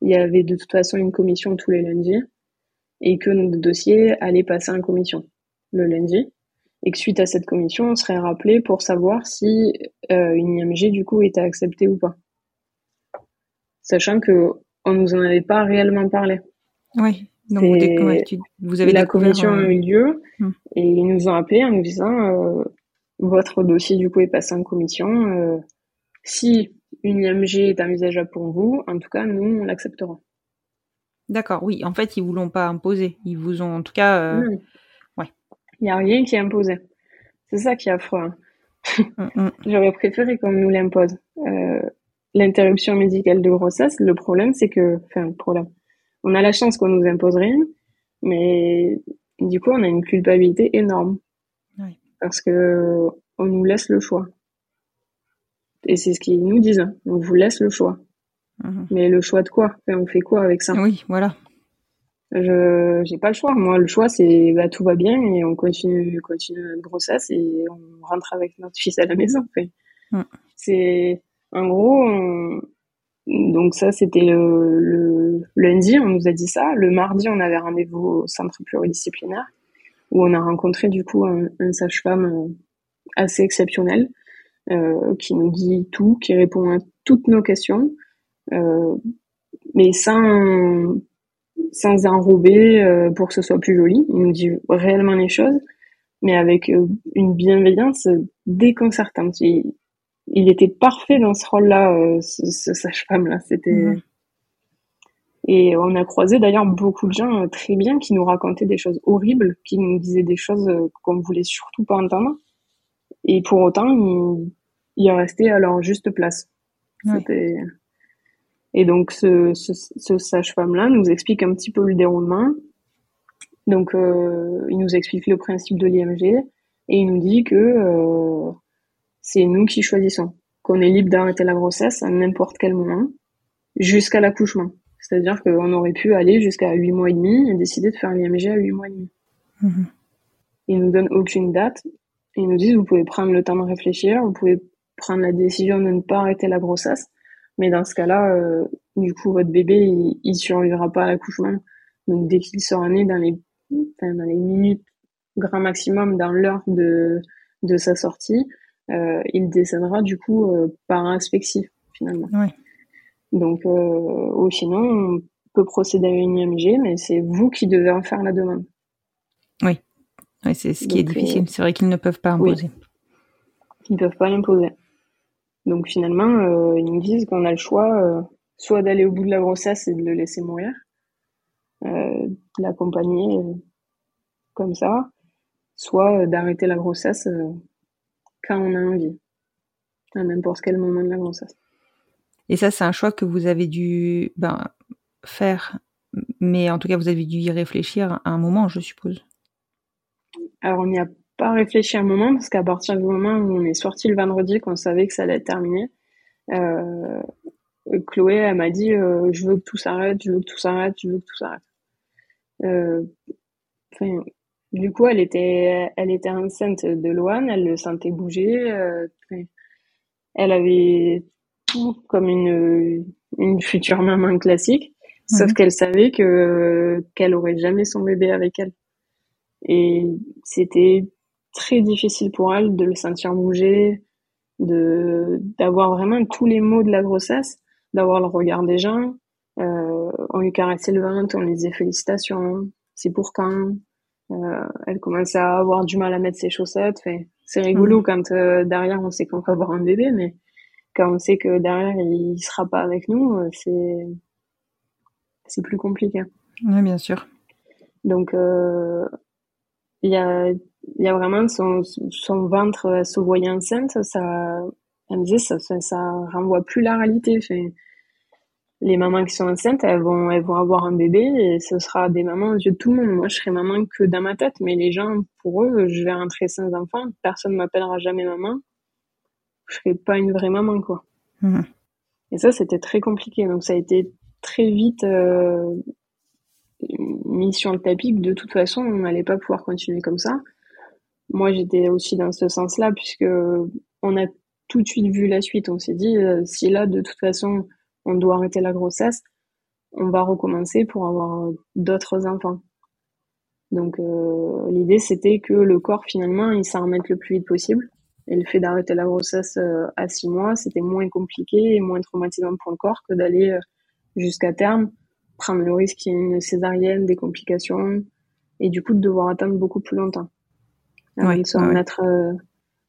il y avait de toute façon une commission tous les lundis et que notre dossier allait passer en commission le lundi et que suite à cette commission, on serait rappelé pour savoir si euh, une IMG du coup était acceptée ou pas. Sachant que on nous en avait pas réellement parlé. Oui. Donc vous, avez la commission a eu lieu hmm. et ils nous ont appelé en nous disant euh, votre dossier du coup est passé en commission. Euh, si une IMG est envisageable pour vous, en tout cas nous on l'acceptera. D'accord, oui. En fait, ils vous l'ont pas imposé. Ils vous ont en tout cas. Hmm. Il n'y a rien qui est imposé. C'est ça qui est affreux. Hein. Mm, mm. <laughs> J'aurais préféré qu'on nous l'impose. Euh, L'interruption médicale de grossesse, le problème, c'est que, enfin, le problème. On a la chance qu'on nous impose rien, mais du coup, on a une culpabilité énorme. Oui. Parce que on nous laisse le choix. Et c'est ce qu'ils nous disent. Hein. On vous laisse le choix. Mm-hmm. Mais le choix de quoi? Enfin, On fait quoi avec ça? Oui, voilà. Je j'ai pas le choix. Moi, le choix, c'est bah, tout va bien et on continue, continue notre grossesse et on rentre avec notre fils à la maison. Mm. C'est en gros, donc ça, c'était le, le, lundi, on nous a dit ça. Le mardi, on avait rendez-vous au centre pluridisciplinaire où on a rencontré du coup un, un sage-femme euh, assez exceptionnel euh, qui nous dit tout, qui répond à toutes nos questions, euh, mais sans sans enrober euh, pour que ce soit plus joli. Il nous dit réellement les choses, mais avec euh, une bienveillance déconcertante. Il, il, était parfait dans ce rôle-là, euh, ce, sage-femme-là. C'était mhm. et on a croisé d'ailleurs beaucoup de gens très bien qui nous racontaient des choses horribles, qui nous disaient des choses qu'on ne voulait surtout pas entendre. Et pour autant, il, il restait à leur juste place. C'était et donc ce, ce, ce sage-femme-là nous explique un petit peu le déroulement. Donc euh, il nous explique le principe de l'IMG et il nous dit que euh, c'est nous qui choisissons, qu'on est libre d'arrêter la grossesse à n'importe quel moment jusqu'à l'accouchement. C'est-à-dire qu'on aurait pu aller jusqu'à 8 mois et demi et décider de faire l'IMG à 8 mois et demi. Mhm. Ils nous donnent aucune date. Ils nous disent, vous pouvez prendre le temps de réfléchir, vous pouvez prendre la décision de ne pas arrêter la grossesse. Mais dans ce cas-là, euh, du coup, votre bébé, il, il survivra pas à l'accouchement. Donc, dès qu'il sera né dans les, enfin, dans les minutes grand maximum, dans l'heure de, de sa sortie, euh, il décédera du coup euh, par asphyxie finalement. Ouais. Donc, ou sinon, on peut procéder à une IMG, mais c'est vous qui devez en faire la demande. Ouais, c'est ce qui est difficile. C'est vrai qu'ils ne peuvent pas oui. imposer. Ils peuvent pas l'imposer. Donc finalement, euh, ils nous disent qu'on a le choix euh, soit d'aller au bout de la grossesse et de le laisser mourir, euh, de l'accompagner comme ça, soit d'arrêter la grossesse quand on a envie, à n'importe quel moment de la grossesse. Et ça, c'est un choix que vous avez dû ben, faire, mais en tout cas, vous avez dû y réfléchir à un moment, je suppose. Alors on n'y a pas réfléchi un moment parce qu'à partir du moment où on est sorti le vendredi, qu'on savait que ça allait être terminé, euh, Chloé, elle m'a dit euh, je veux que tout s'arrête, je veux que tout s'arrête, je veux que tout s'arrête. Euh, du coup, elle était, elle était enceinte de Loane, elle le sentait bouger. euh, elle avait tout comme une, une future maman classique, sauf Mhm. qu'elle savait que qu'elle aurait jamais son bébé avec elle. Et c'était très difficile pour elle de le sentir bouger, de d'avoir vraiment tous les mots de la grossesse, d'avoir le regard des gens. Euh, on lui caressait le ventre, on lui disait félicitations, c'est pour quand. Euh, elle commençait à avoir du mal à mettre ses chaussettes. C'est rigolo quand euh, derrière on sait qu'on va avoir un bébé, mais quand on sait que derrière il sera pas avec nous, euh, c'est c'est plus compliqué. Oui, bien sûr. Donc, euh, il y a, il y a vraiment son, son ventre, elle se voyait enceinte, ça, elle me disait, ça, ça, ça renvoie plus la réalité. Enfin, les mamans qui sont enceintes, elles vont, elles vont avoir un bébé et ce sera des mamans aux yeux de tout le monde. Moi, je serai maman que dans ma tête, mais les gens, pour eux, je vais rentrer sans enfant, personne m'appellera jamais maman. Je serai pas une vraie maman, quoi. Mhm. Et ça, c'était très compliqué. Donc, ça a été très vite euh, mis sur le tapis que de toute façon, on n'allait pas pouvoir continuer comme ça. Moi, j'étais aussi dans ce sens-là, puisque on a tout de suite vu la suite. On s'est dit, euh, si là, de toute façon, on doit arrêter la grossesse, on va recommencer pour avoir d'autres enfants. Donc, euh, l'idée, c'était que le corps, finalement, il s'en remette le plus vite possible. Et le fait d'arrêter la grossesse euh, à six mois, c'était moins compliqué et moins traumatisant pour le corps que d'aller jusqu'à terme, prendre le risque qu'il y ait une césarienne, des complications, et du coup de devoir attendre beaucoup plus longtemps. Avant Ouais, de se remettre euh,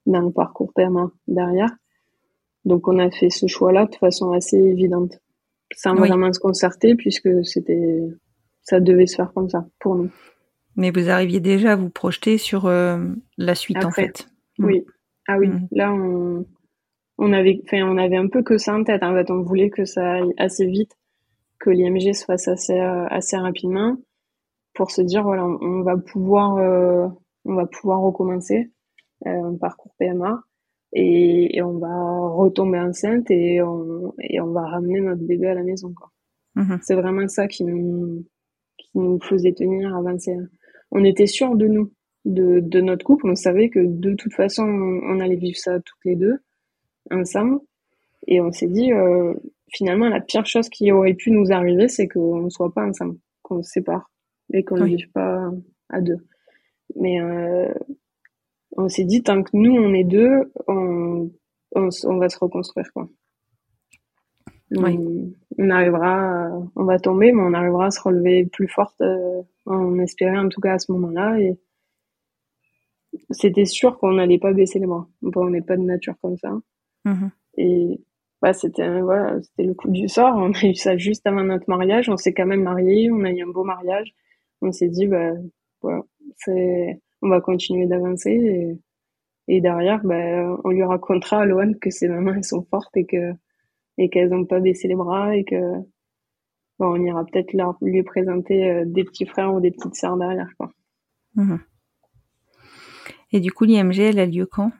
dans le parcours PMA derrière. Donc on a fait ce choix-là de façon assez évidente, sans Oui. vraiment se concerter, puisque c'était, ça devait se faire comme ça pour nous. Mais vous arriviez déjà à vous projeter sur euh, la suite, en fait. Mm. Oui. Ah oui, Mhm. là on, on avait, on avait un peu que ça en tête. En fait, on voulait que ça aille assez vite, que l'IMG se fasse assez euh, assez rapidement, pour se dire voilà, on, on va pouvoir euh, on va pouvoir recommencer euh, un parcours PMA et, et on va retomber enceinte et on et on va ramener notre bébé à la maison quoi. Mhm. C'est vraiment ça qui nous qui nous faisait tenir, avancer. On était sûrs de nous, de, de notre couple. On savait que de toute façon, on, on allait vivre ça toutes les deux, ensemble. Et on s'est dit, euh, finalement, la pire chose qui aurait pu nous arriver, c'est qu'on ne soit pas ensemble, qu'on se sépare et qu'on ne Oui. vive pas à deux. Mais euh, on s'est dit, tant que nous, on est deux, on, on, va se reconstruire, quoi. Oui. On, arrivera, on va tomber, mais on arrivera à se relever plus forte, euh, on espérait en tout cas à ce moment-là. Et c'était sûr qu'on n'allait pas baisser les bras. Bon, on n'est pas de nature comme ça. Mhm. Et bah, c'était un- voilà, c'était le coup du sort. On a eu ça juste avant notre mariage. On s'est quand même mariés. On a eu un beau mariage. On s'est dit, bah, voilà, c'est, on va continuer d'avancer. Et, et derrière, bah, on lui racontera à Loane que ses mamans, elles sont fortes et que, et qu'elles n'ont pas baissé les bras et que, bon, on ira peut-être leur, lui présenter euh, des petits frères ou des petites sœurs derrière, quoi. Mhm. Et du coup, l'IMG, elle a lieu quand?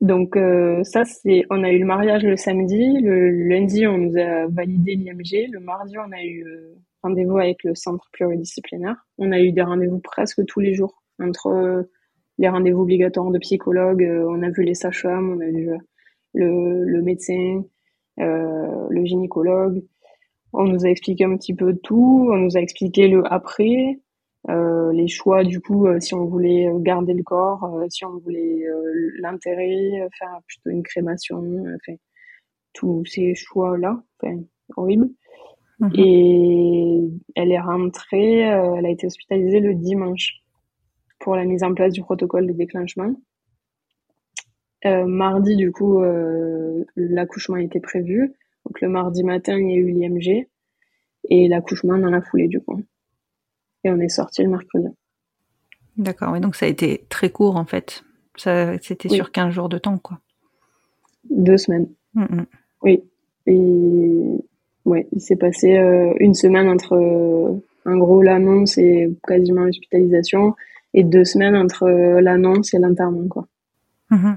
Donc euh, ça, c'est, on a eu le mariage le samedi, le lundi, on nous a validé l'IMG, le mardi, on a eu euh, rendez-vous avec le centre pluridisciplinaire. On a eu des rendez-vous presque tous les jours, entre euh, les rendez-vous obligatoires de psychologue, on a vu les sages-femmes, on a vu le, le médecin, le gynécologue. On nous a expliqué un petit peu tout, on nous a expliqué le après, euh, les choix du coup euh, si on voulait euh, garder le corps si on voulait l'enterrer faire plutôt une crémation enfin tous ces choix là enfin horrible mhm. et elle est rentrée elle a été hospitalisée le dimanche pour la mise en place du protocole de déclenchement. Mardi du coup l'accouchement était prévu. Donc le mardi matin il y a eu l'IMG et l'accouchement dans la foulée du coup et on est sorti le mercredi. D'accord, et donc ça a été très court en fait. Ça, c'était sur 15 jours de temps, quoi. Deux semaines. Mm, mm. Oui. Et ouais, il s'est passé euh, une semaine entre euh, en gros l'annonce et quasiment l'hospitalisation, et deux semaines entre euh, l'annonce et l'enterrement, quoi. Mm-hmm.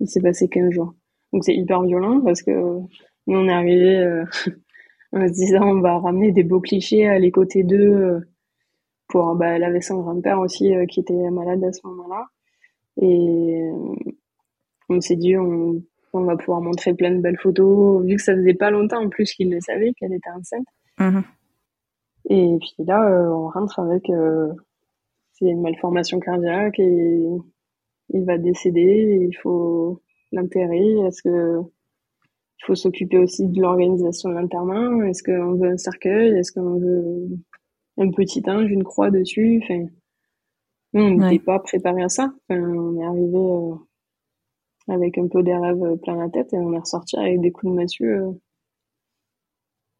Il s'est passé 15 jours. Donc c'est hyper violent parce que nous on est arrivé <laughs> en se disant on va ramener des beaux clichés, aller côté d'eux pour bah, elle avait son grand-père aussi euh, qui était malade à ce moment-là. Et euh, on s'est dit on, on, va pouvoir montrer plein de belles photos. Vu que ça faisait pas longtemps en plus qu'il le savait qu'elle était enceinte. Mhm. et puis là euh, on rentre avec c'est une malformation cardiaque et il va décéder. Il faut l'enterrer. Est-ce que il faut s'occuper aussi de l'organisation de l'enterrement? Est-ce qu'on veut un cercueil? Est-ce qu'on veut un petit ange, une croix dessus. Enfin, on n'était pas préparé à ça. on est arrivé euh, avec un peu des rêves plein la tête et on est ressorti avec des coups de massue. Euh.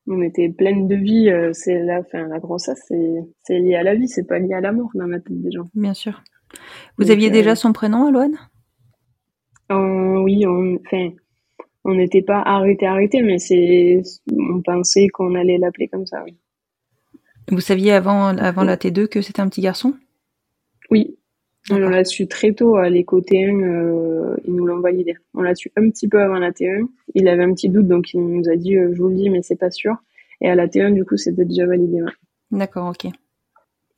On était pleine de vie. Euh, c'est la, fin, la grossesse, c'est lié à la vie, c'est pas lié à la mort dans la tête des gens. Bien sûr. Vous aviez déjà son prénom, Aloane Oui, on, enfin, on n'était pas arrêté, arrêté, mais c'est, on pensait qu'on allait l'appeler comme ça. Oui. Vous saviez avant, avant la T2 que c'était un petit garçon? Oui. On l'a su très tôt à l'éco T1, euh, ils nous l'ont validé. On l'a su un petit peu avant la T1. Il avait un petit doute, donc il nous a dit euh, je vous le dis, mais c'est pas sûr. Et à la T1, du coup, c'était déjà validé. D'accord, ok.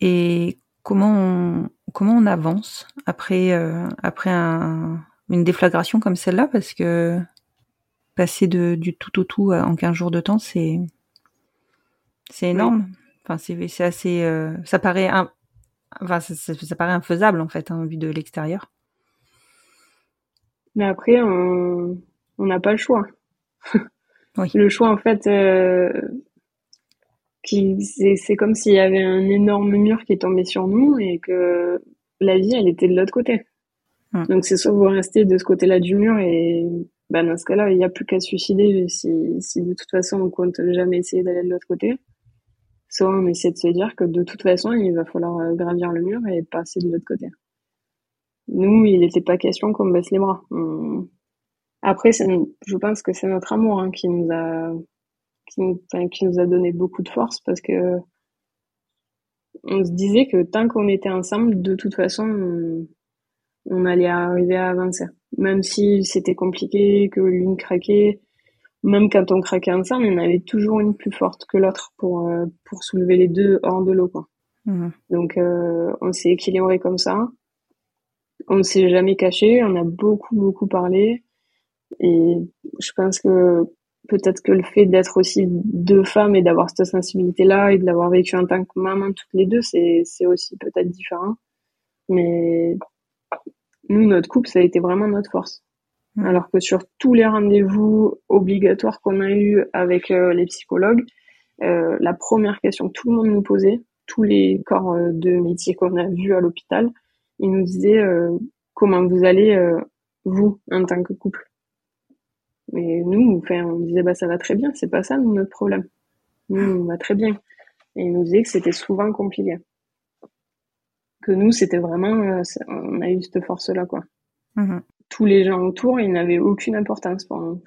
Et comment on, comment on avance après, euh, après un, une déflagration comme celle-là? Parce que passer de, du tout au tout en 15 jours de temps, c'est c'est énorme. Enfin, c'est assez, euh, ça paraît, un, enfin, ça, paraît infaisable en fait, hein, vu de l'extérieur. Mais après, on n'a pas le choix. oui. Le choix, en fait, euh, c'est comme s'il y avait un énorme mur qui tombait sur nous et que la vie, elle était de l'autre côté. Hum. Donc c'est soit vous restez de ce côté-là du mur et ben, dans ce cas-là, il n'y a plus qu'à se suicider si, si de toute façon on compte jamais essayer d'aller de l'autre côté. Soit on essaie de se dire que de toute façon, il va falloir euh, gravir le mur et passer de l'autre côté. Nous, il n'était pas question qu'on baisse les bras. Après, je pense que c'est notre amour hein, qui nous a qui nous, a donné beaucoup de force parce que on se disait que tant qu'on était ensemble, de toute façon, on, on allait arriver à avancer. Même si c'était compliqué, que l'une craquait, même quand on craquait ensemble, il y en avait toujours une plus forte que l'autre pour, euh, pour soulever les deux hors de l'eau. Quoi. Mhm. Donc euh, on s'est équilibré comme ça. On ne s'est jamais caché, on a beaucoup, beaucoup parlé. Et je pense que peut-être que le fait d'être aussi deux femmes et d'avoir cette sensibilité-là et de l'avoir vécu en tant que maman toutes les deux, c'est, c'est aussi peut-être différent. Mais nous, notre couple, ça a été vraiment notre force. Alors que sur tous les rendez-vous obligatoires qu'on a eu avec euh, les psychologues, euh, la première question que tout le monde nous posait, tous les corps euh, de métier qu'on a vus à l'hôpital, ils nous disaient comment vous allez vous en tant que couple. Et nous, on disait bah ça va très bien, c'est pas ça notre problème. Nous, on va très bien. Et ils nous disaient que c'était souvent compliqué. Que nous, c'était vraiment, on a eu cette force-là, quoi. Mm-hmm tous les gens autour, ils n'avaient aucune importance pour moi.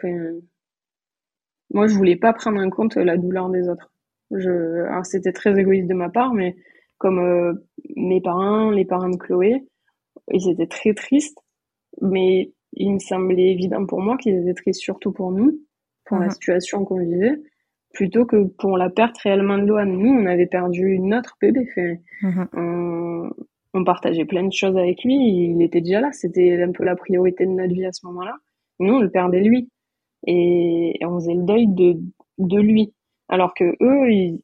moi, je voulais pas prendre en compte la douleur des autres. Je, alors c'était très égoïste de ma part, mais comme euh, mes parents, les parents de Chloé, ils étaient très tristes, mais il me semblait évident pour moi qu'ils étaient tristes surtout pour nous, pour la Mhm. situation qu'on vivait, plutôt que pour la perte réellement de Loan. Nous, on avait perdu notre bébé. Fait, Mhm. on, on partageait plein de choses avec lui. Il était déjà là. C'était un peu la priorité de notre vie à ce moment-là. Nous, on le perdait lui. Et, et on faisait le deuil de, de lui. Alors que eux, ils,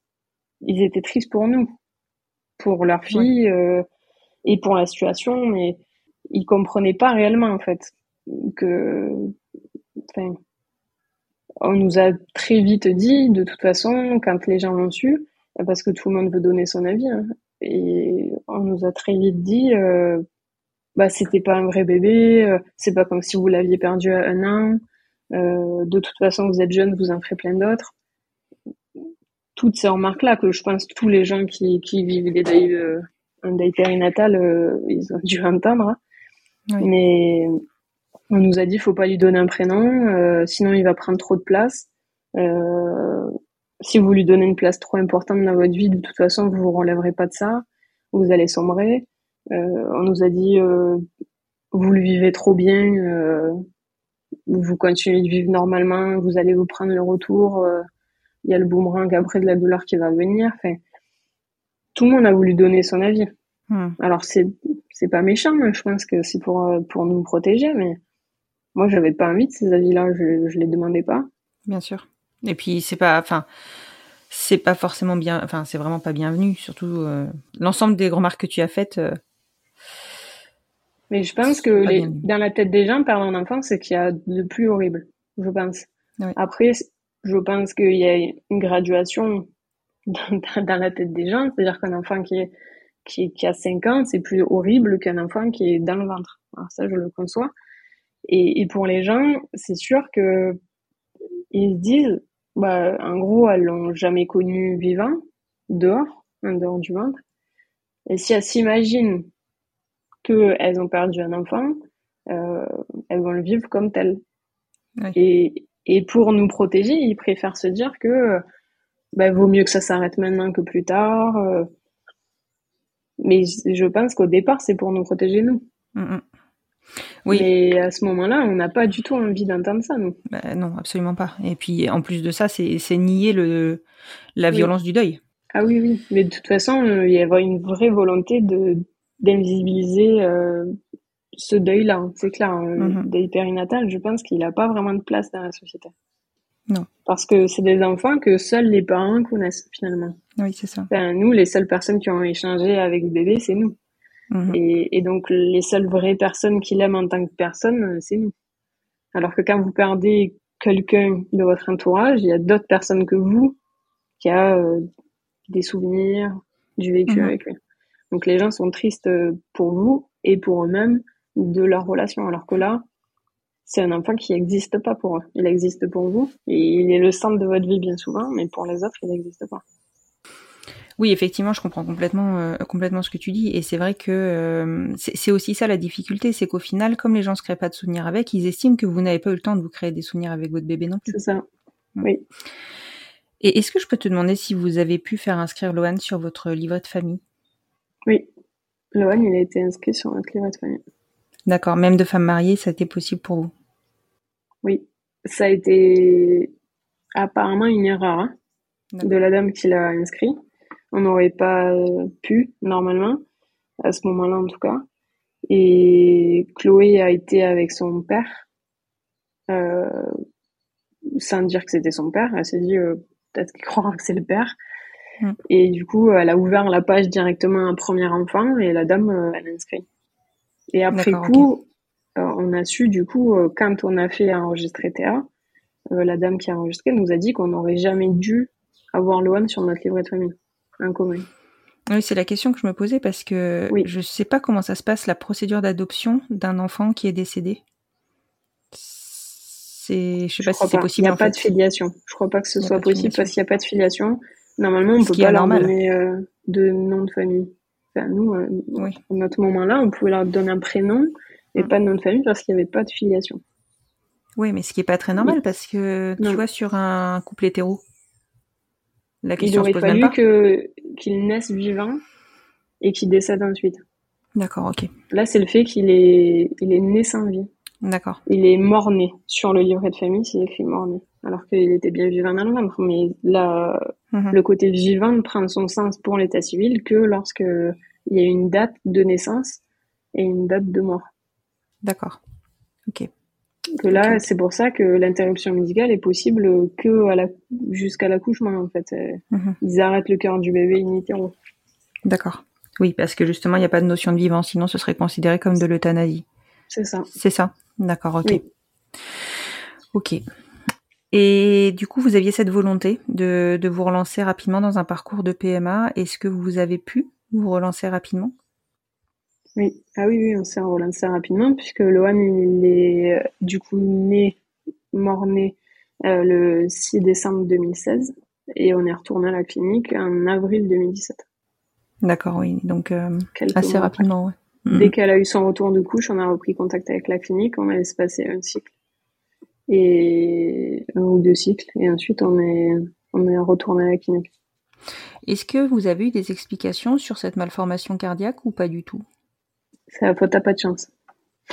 ils étaient tristes pour nous, pour leur fille euh, et pour la situation. Mais ils comprenaient pas réellement, en fait, que, enfin, on nous a très vite dit, de toute façon, quand les gens l'ont su, parce que tout le monde veut donner son avis, hein, et on nous a très vite dit, euh, bah c'était pas un vrai bébé, euh, c'est pas comme si vous l'aviez perdu à un an, euh, de toute façon vous êtes jeune, vous en ferez plein d'autres. Toutes ces remarques-là que je pense que tous les gens qui, qui vivent des deuils, euh, un deuil périnatal, euh, ils ont dû entendre. hein. Oui. Mais on nous a dit faut pas lui donner un prénom, euh, sinon il va prendre trop de place. Euh, si vous lui donnez une place trop importante dans votre vie, de toute façon vous vous relèverez pas de ça, vous allez sombrer. Euh, on nous a dit euh, vous le vivez trop bien, euh, vous continuez de vivre normalement, vous allez vous prendre le retour. Il y a le boomerang après de la douleur qui va venir. Enfin, tout le monde a voulu donner son avis. Mhm. Alors c'est c'est pas méchant, hein, je pense que c'est pour pour nous protéger, mais moi j'avais pas envie de ces avis-là, je je les demandais pas. Bien sûr. Et puis c'est pas, enfin, c'est pas forcément bien, enfin c'est vraiment pas bienvenu. Surtout euh, l'ensemble des remarques que tu as faites. euh, Mais je pense que les, dans la tête des gens, un enfant, c'est qu'il y a de plus horrible, je pense. Oui. Après, je pense qu'il y a une graduation dans, dans la tête des gens, c'est-à-dire qu'un enfant qui est qui, qui a 5 ans, c'est plus horrible qu'un enfant qui est dans le ventre. Alors ça, je le conçois. Et, et pour les gens, c'est sûr que ils se disent, bah, en gros, elles l'ont jamais connu vivant, dehors, en dehors du ventre. Et si elles s'imaginent qu'elles ont perdu un enfant, euh, elles vont le vivre comme tel. Et, et pour nous protéger, ils préfèrent se dire que bah, vaut mieux que ça s'arrête maintenant que plus tard. euh. Mais je pense qu'au départ, c'est pour nous protéger, nous. mm, mm. Oui. Mais à ce moment-là, on n'a pas du tout envie d'entendre ça, nous. Bah, non, absolument pas. Et puis en plus de ça, c'est nier le la Oui. violence du deuil. Ah oui, oui. Mais de toute façon, euh, il y avait une vraie volonté de d'invisibiliser euh, ce deuil-là. hein. C'est clair, hein. le Mhm. deuil périnatal, je pense qu'il n'a pas vraiment de place dans la société. Non. Parce que c'est des enfants que seuls les parents connaissent, finalement. Oui, c'est ça. Enfin, nous, les seules personnes qui ont échangé avec le bébé, c'est nous. Mhm. Et, et donc, les seules vraies personnes qui l'aiment en tant que personne, euh, c'est nous. Alors que quand vous perdez quelqu'un de votre entourage, il y a d'autres personnes que vous qui a euh, des souvenirs, du vécu Mhm. avec lui. Donc, les gens sont tristes euh, pour vous et pour eux-mêmes de leur relation. Alors que là, c'est un enfant qui n'existe pas pour eux. Il existe pour vous et il est le centre de votre vie bien souvent, mais pour les autres, il n'existe pas. Oui, effectivement, je comprends complètement, euh, complètement ce que tu dis. Et c'est vrai que euh, c'est aussi ça la difficulté, c'est qu'au final, comme les gens ne se créent pas de souvenirs avec, ils estiment que vous n'avez pas eu le temps de vous créer des souvenirs avec votre bébé non plus. C'est ça. Mm. Oui. Et est-ce que je peux te demander si vous avez pu faire inscrire Lohan sur votre livret de famille? Oui. Lohan, il a été inscrit sur notre livret de famille. D'accord, même de femme mariée, ça a été possible pour vous? Oui. Ça a été apparemment une erreur hein, de la dame qui l'a inscrit. On n'aurait pas euh, pu, normalement, à ce moment-là en tout cas. Et Chloé a été avec son père, euh, sans dire que c'était son père. Elle s'est dit, euh, peut-être qu'il croira que c'est le père. Mm. Et du coup, elle a ouvert la page directement à un premier enfant et la dame, euh, elle a inscrit. Et après coup, on a su, du coup, quand on a fait enregistrer Théa, la dame qui a enregistré nous a dit qu'on n'aurait jamais dû avoir Lohan sur notre livret de famille en commun. Oui, c'est la question que je me posais parce que Oui. je sais pas comment ça se passe la procédure d'adoption d'un enfant qui est décédé. C'est, je sais Je pas si c'est possible Il n'y a en pas fait. de filiation. Je crois pas que ce soit possible parce qu'il n'y a pas de filiation. Normalement, on Ce peut pas leur donner euh, de nom de famille. Enfin, nous, euh, Oui. à notre moment-là, on pouvait leur donner un prénom et Mm. pas de nom de famille parce qu'il n'y avait pas de filiation. Oui, mais ce qui est pas très normal parce que tu Non. vois sur un couple hétéro, la Il se aurait pose fallu que qu'il naisse vivant et qu'il décède ensuite. D'accord, ok. Là, c'est le fait qu'il est, il est né sans vie. D'accord. Il est mort-né. Sur le livret de famille, c'est écrit mort-né. Alors qu'il était bien vivant dans le ventre. Mais là, Mhm. le côté vivant ne prend son sens pour l'état civil que lorsque il y a une date de naissance et une date de mort. D'accord. Ok. Que là, c'est pour ça que l'interruption médicale est possible que à la, jusqu'à l'accouchement, en fait. Euh, Mhm. Ils arrêtent le cœur du bébé in utero. D'accord. Oui, parce que justement, il n'y a pas de notion de vivant, sinon ce serait considéré comme de l'euthanasie. C'est ça. C'est ça D'accord, ok. Oui. Ok. Et du coup, vous aviez cette volonté de, de vous relancer rapidement dans un parcours de PMA. Est-ce que vous avez pu vous relancer rapidement? Oui. Ah oui, oui, on s'est relancé rapidement puisque Lohan, il est euh, du coup né, mort-né, euh, le 6 décembre 2016 et on est retourné à la clinique en avril 2017. D'accord, oui. Donc, euh, assez rapidement, ouais. Dès qu'elle a eu son retour de couche, on a repris contact avec la clinique, on a passer un cycle et un ou deux cycles, et ensuite on est on est retourné à la clinique. Est-ce que vous avez eu des explications sur cette malformation cardiaque ou pas du tout? C'est à pas de chance.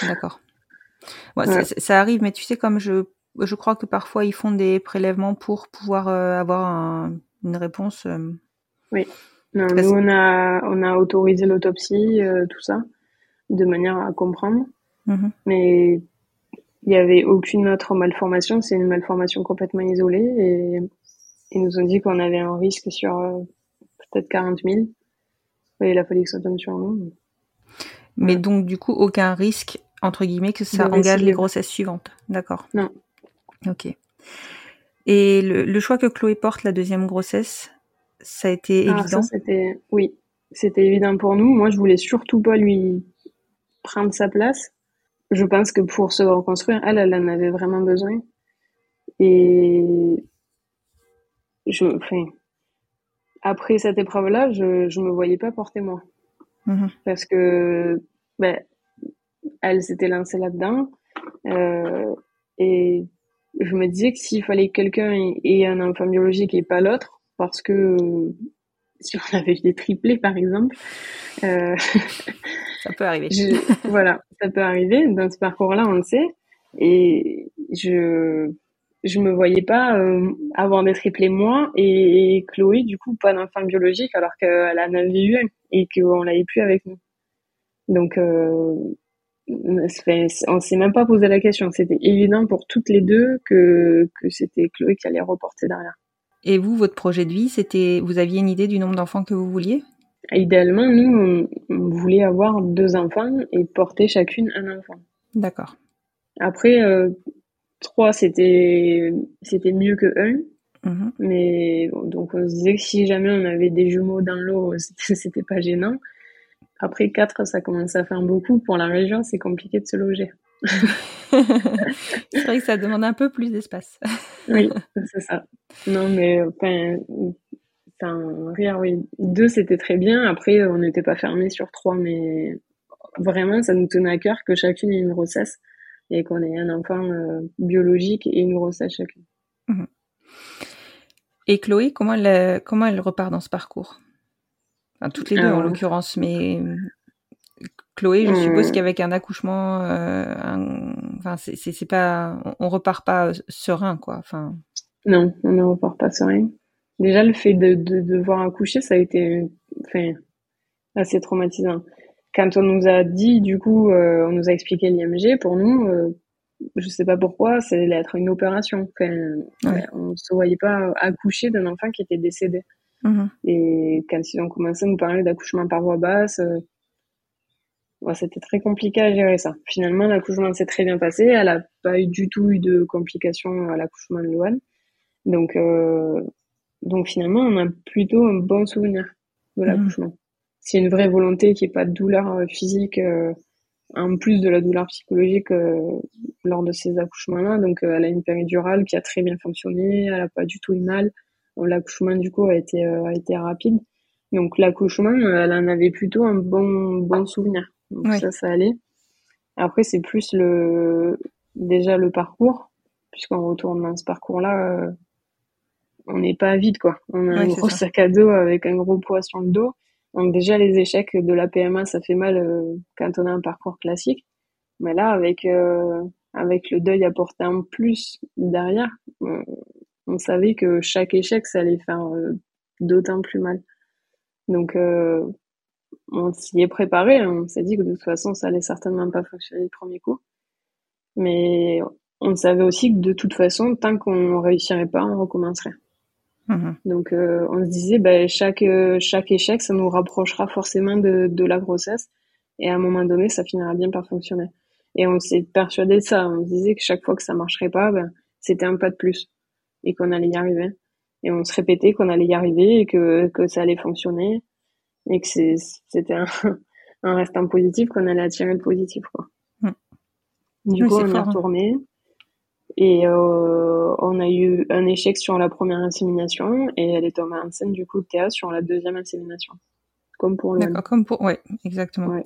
D'accord. Ouais. ça, ça arrive, mais tu sais, comme je, je crois que parfois ils font des prélèvements pour pouvoir euh, avoir un- une réponse. euh, Non, Parce- nous on a on a autorisé l'autopsie, euh, tout ça, de manière à comprendre, mhm. mais il y avait aucune autre malformation. C'est une malformation complètement isolée et ils nous ont dit qu'on avait un risque sur peut-être 40 000. Et il a fallu que ça tombe sur nous. Mais donc, du coup, aucun risque, entre guillemets, que ça De engage les grossesses suivantes. D'accord. Non. Ok. Et le, le choix que Chloé porte, la deuxième grossesse, ça a été Ah, évident. ça, c'était, oui, c'était évident pour nous. Moi, je voulais surtout pas lui prendre sa place. Je pense que pour se reconstruire, elle, elle en avait vraiment besoin. Et je, enfin, après cette épreuve-là, je, je me voyais pas porter moi. Mhm. Parce que, ben, elle s'était lancée là-dedans. Euh, et je me disais que s'il fallait que quelqu'un ait- un enfant biologique et pas l'autre, parce que euh, si on avait des triplés, par exemple, euh, <laughs> Ça peut arriver. je- voilà, ça peut arriver. Dans ce parcours-là, on le sait. Et je je me voyais pas euh, avoir des triplés moi et, et Chloé, du coup, pas d'enfant biologique alors qu'elle en avait eu et qu'on l'avait plus avec nous. Donc, euh, on s'est même pas posé la question. C'était évident pour toutes les deux que, que c'était Chloé qui allait reporter derrière. Et vous, votre projet de vie, c'était, vous aviez une idée du nombre d'enfants que vous vouliez? Idéalement, nous, on, on voulait avoir deux enfants et porter chacune un enfant. D'accord. Après, euh, trois, c'était c'était mieux que un. Mhm. Mais bon, donc on se disait que si jamais on avait des jumeaux dans l'eau, <laughs> c'était pas gênant. Après quatre, ça commence à faire beaucoup. Pour la région, c'est compliqué de se loger. c'est vrai que ça demande un peu plus d'espace. Oui, <laughs> c'est ça. Non, mais enfin, rire, oui. Deux, c'était très bien. Après, on n'était pas fermé sur trois, mais vraiment, ça nous tenait à cœur que chacune ait une grossesse et qu'on ait un enfant euh, biologique et une grossesse chacune. Et Chloé, comment elle, euh, comment elle repart dans ce parcours? Enfin, toutes les deux en Alors. l'occurrence, mais euh, Chloé, je suppose qu'avec un accouchement, euh, un- enfin, c'est- pas, on, repart pas euh, serein, quoi. Enfin, Non, on ne repart pas serein. Déjà, le fait de, de devoir accoucher, ça a été enfin, assez traumatisant. Quand on nous a dit, du coup, euh, on nous a expliqué l'IMG, pour nous, euh, je sais pas pourquoi, ça allait être une opération. Enfin, Ouais. on ne se voyait pas accoucher d'un enfant qui était décédé. mhm. Et quand ils ont commencé à nous parler d'accouchement par voie basse, euh, ouais, c'était très compliqué à gérer ça. Finalement, l'accouchement s'est très bien passé. Elle a pas eu du tout eu de complications à l'accouchement de Loane. Donc, euh, donc finalement, on a plutôt un bon souvenir de C'est une vraie volonté qu'il n'y ait pas de douleur euh, physique, euh, en plus de la douleur psychologique euh, lors de ces accouchements-là. Donc, euh, elle a une péridurale qui a très bien fonctionné. Elle a pas du tout eu mal. Bon, L'accouchement, du coup, a été, euh, a été rapide. Donc, l'accouchement, elle en avait plutôt un bon, bon souvenir. Donc, Oui. ça, ça allait. Après, c'est plus le, déjà le parcours, puisqu'on retourne dans ce parcours-là, euh, on n'est pas vide, quoi. On a un gros ça. sac à dos avec un gros poids sur le dos. Donc, déjà, les échecs de la PMA, ça fait mal euh, quand on a un parcours classique. Mais là, avec, euh, avec le deuil apporté en plus derrière, on, on savait que chaque échec, ça allait faire euh, d'autant plus mal. Donc, euh, on s'y est préparé. On s'est dit que de toute façon, ça allait certainement pas fonctionner le premier coup. Mais on savait aussi que de toute façon, tant qu'on réussirait pas, on recommencerait. Mhm. Donc, euh, on se disait, ben, chaque, euh, chaque échec, ça nous rapprochera forcément de, de la grossesse. Et à un moment donné, ça finira bien par fonctionner. Et on s'est persuadé de ça. On se disait que chaque fois que ça marcherait pas, ben, c'était un pas de plus. Et qu'on allait y arriver. Et on se répétait qu'on allait y arriver et que, que ça allait fonctionner. Et que c'est- c'était un, <laughs> un restant positif, qu'on allait attirer le positif, quoi. Mm. Du Oui, coup, on est hein. Et euh, on a eu un échec sur la première insémination et elle est tombée enceinte du coup de Théa sur la deuxième insémination. Comme pour le D'accord, comme pour. Ouais, exactement. Ouais.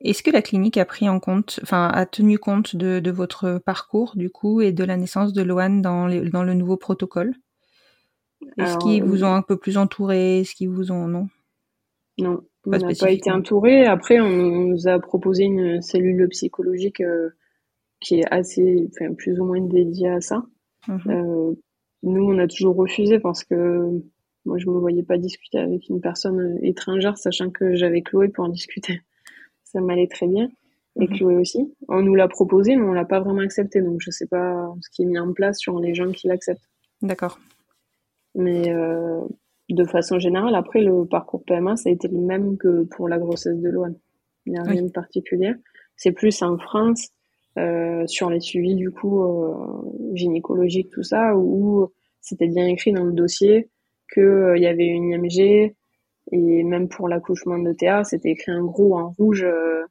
Est-ce que la clinique a pris en compte, enfin, a tenu compte de, de votre parcours, du coup, et de la naissance de Loane dans, les- dans le nouveau protocole? Est-ce qu'ils vous euh, ont un peu plus entouré? Est-ce qu'ils vous ont. Non? Non, on Pas n'a pas été entouré. Après, on nous a proposé une cellule psychologique euh, qui est assez, enfin, plus ou moins dédiée à ça. Mhm. Euh, nous, on a toujours refusé parce que moi, je me voyais pas discuter avec une personne étrangère, sachant que j'avais Chloé pour en discuter. <laughs> Ça m'allait très bien. Et Mhm. Chloé aussi. On nous l'a proposé, mais on l'a pas vraiment accepté. Donc, je sais pas ce qui est mis en place sur les gens qui l'acceptent. D'accord. Mais euh, de façon générale, après, le parcours PMA, ça a été le même que pour la grossesse de Loane. Il n'y a Oui. rien de particulier. C'est plus en France, sur les suivis du coup euh, gynécologiques, tout ça, où c'était bien écrit dans le dossier que euh, il y avait une IMG et même pour l'accouchement de Théa, c'était écrit en gros en rouge euh,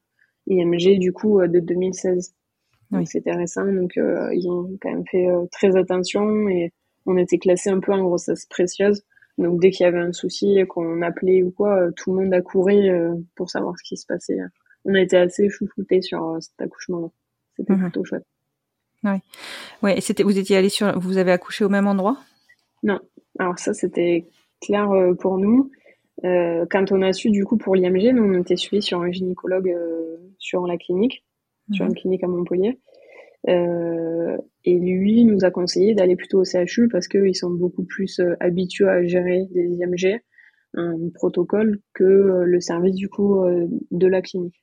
IMG du coup euh, de 2016. Donc Oui. c'était récent, donc euh, ils ont quand même fait euh, très attention et on était classé un peu en grossesse précieuse. Donc dès qu'il y avait un souci, qu'on appelait ou quoi, euh, tout le monde accourait euh, pour savoir ce qui se passait. On a été assez chouchoutés sur euh, cet accouchement-là. C'était Mhm. plutôt chouette. Ouais, et c'était, vous étiez allé sur, vous avez accouché au même endroit? Alors ça, c'était clair euh, pour nous. Euh, quand on a su, du coup, pour l'IMG, nous, on était suivis sur un gynécologue euh, sur la clinique, sur Mhm. une clinique à Montpellier. Et lui nous a conseillé d'aller plutôt au CHU parce qu'ils sont beaucoup plus habitués à gérer des IMG, un protocole, que le service, du coup, de la clinique.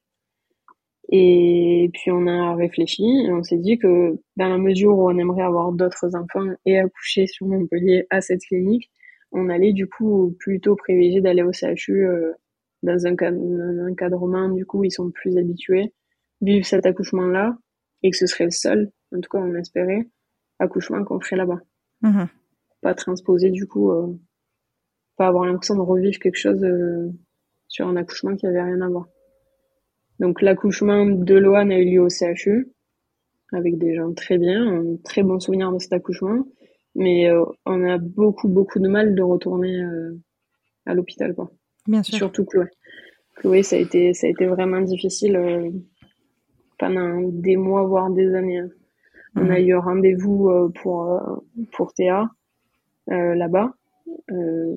Et puis on a réfléchi et on s'est dit que dans la mesure où on aimerait avoir d'autres enfants et accoucher sur Montpellier à cette clinique, on allait du coup plutôt privilégier d'aller au CHU euh, dans un, cadre, un encadrement du coup ils sont plus habitués, vivre cet accouchement-là et que ce serait le seul, en tout cas on espérait, accouchement qu'on ferait là-bas. Mhm. Pas transposer du coup, euh, pas avoir l'impression de revivre quelque chose euh, sur un accouchement qui avait rien à voir. Donc l'accouchement de Loane a eu lieu au CHU avec des gens très bien, un très bon souvenir de cet accouchement, mais euh, on a beaucoup beaucoup de mal de retourner euh, à l'hôpital quoi. Bien sûr. Surtout Chloé. Chloé, ça a été ça a été vraiment difficile euh, pendant des mois voire des années. hein. On a Mhm. eu rendez-vous pour pour Théa là-bas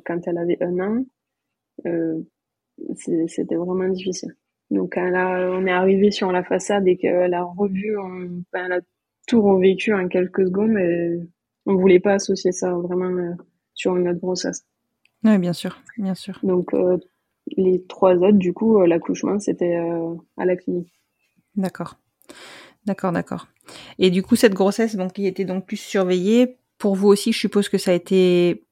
quand elle avait un an. C'était vraiment difficile. Donc elle a- on est arrivé sur la façade et qu'elle a revu, on- enfin, elle a tout revécu en quelques secondes et on voulait pas associer ça vraiment euh, sur une autre grossesse. Oui, bien sûr, bien sûr. Donc euh, les trois autres, du coup, euh, l'accouchement c'était euh, à la clinique. D'accord. D'accord, d'accord. Et du coup, cette grossesse, donc, qui était donc plus surveillée, pour vous aussi, je suppose que ça a été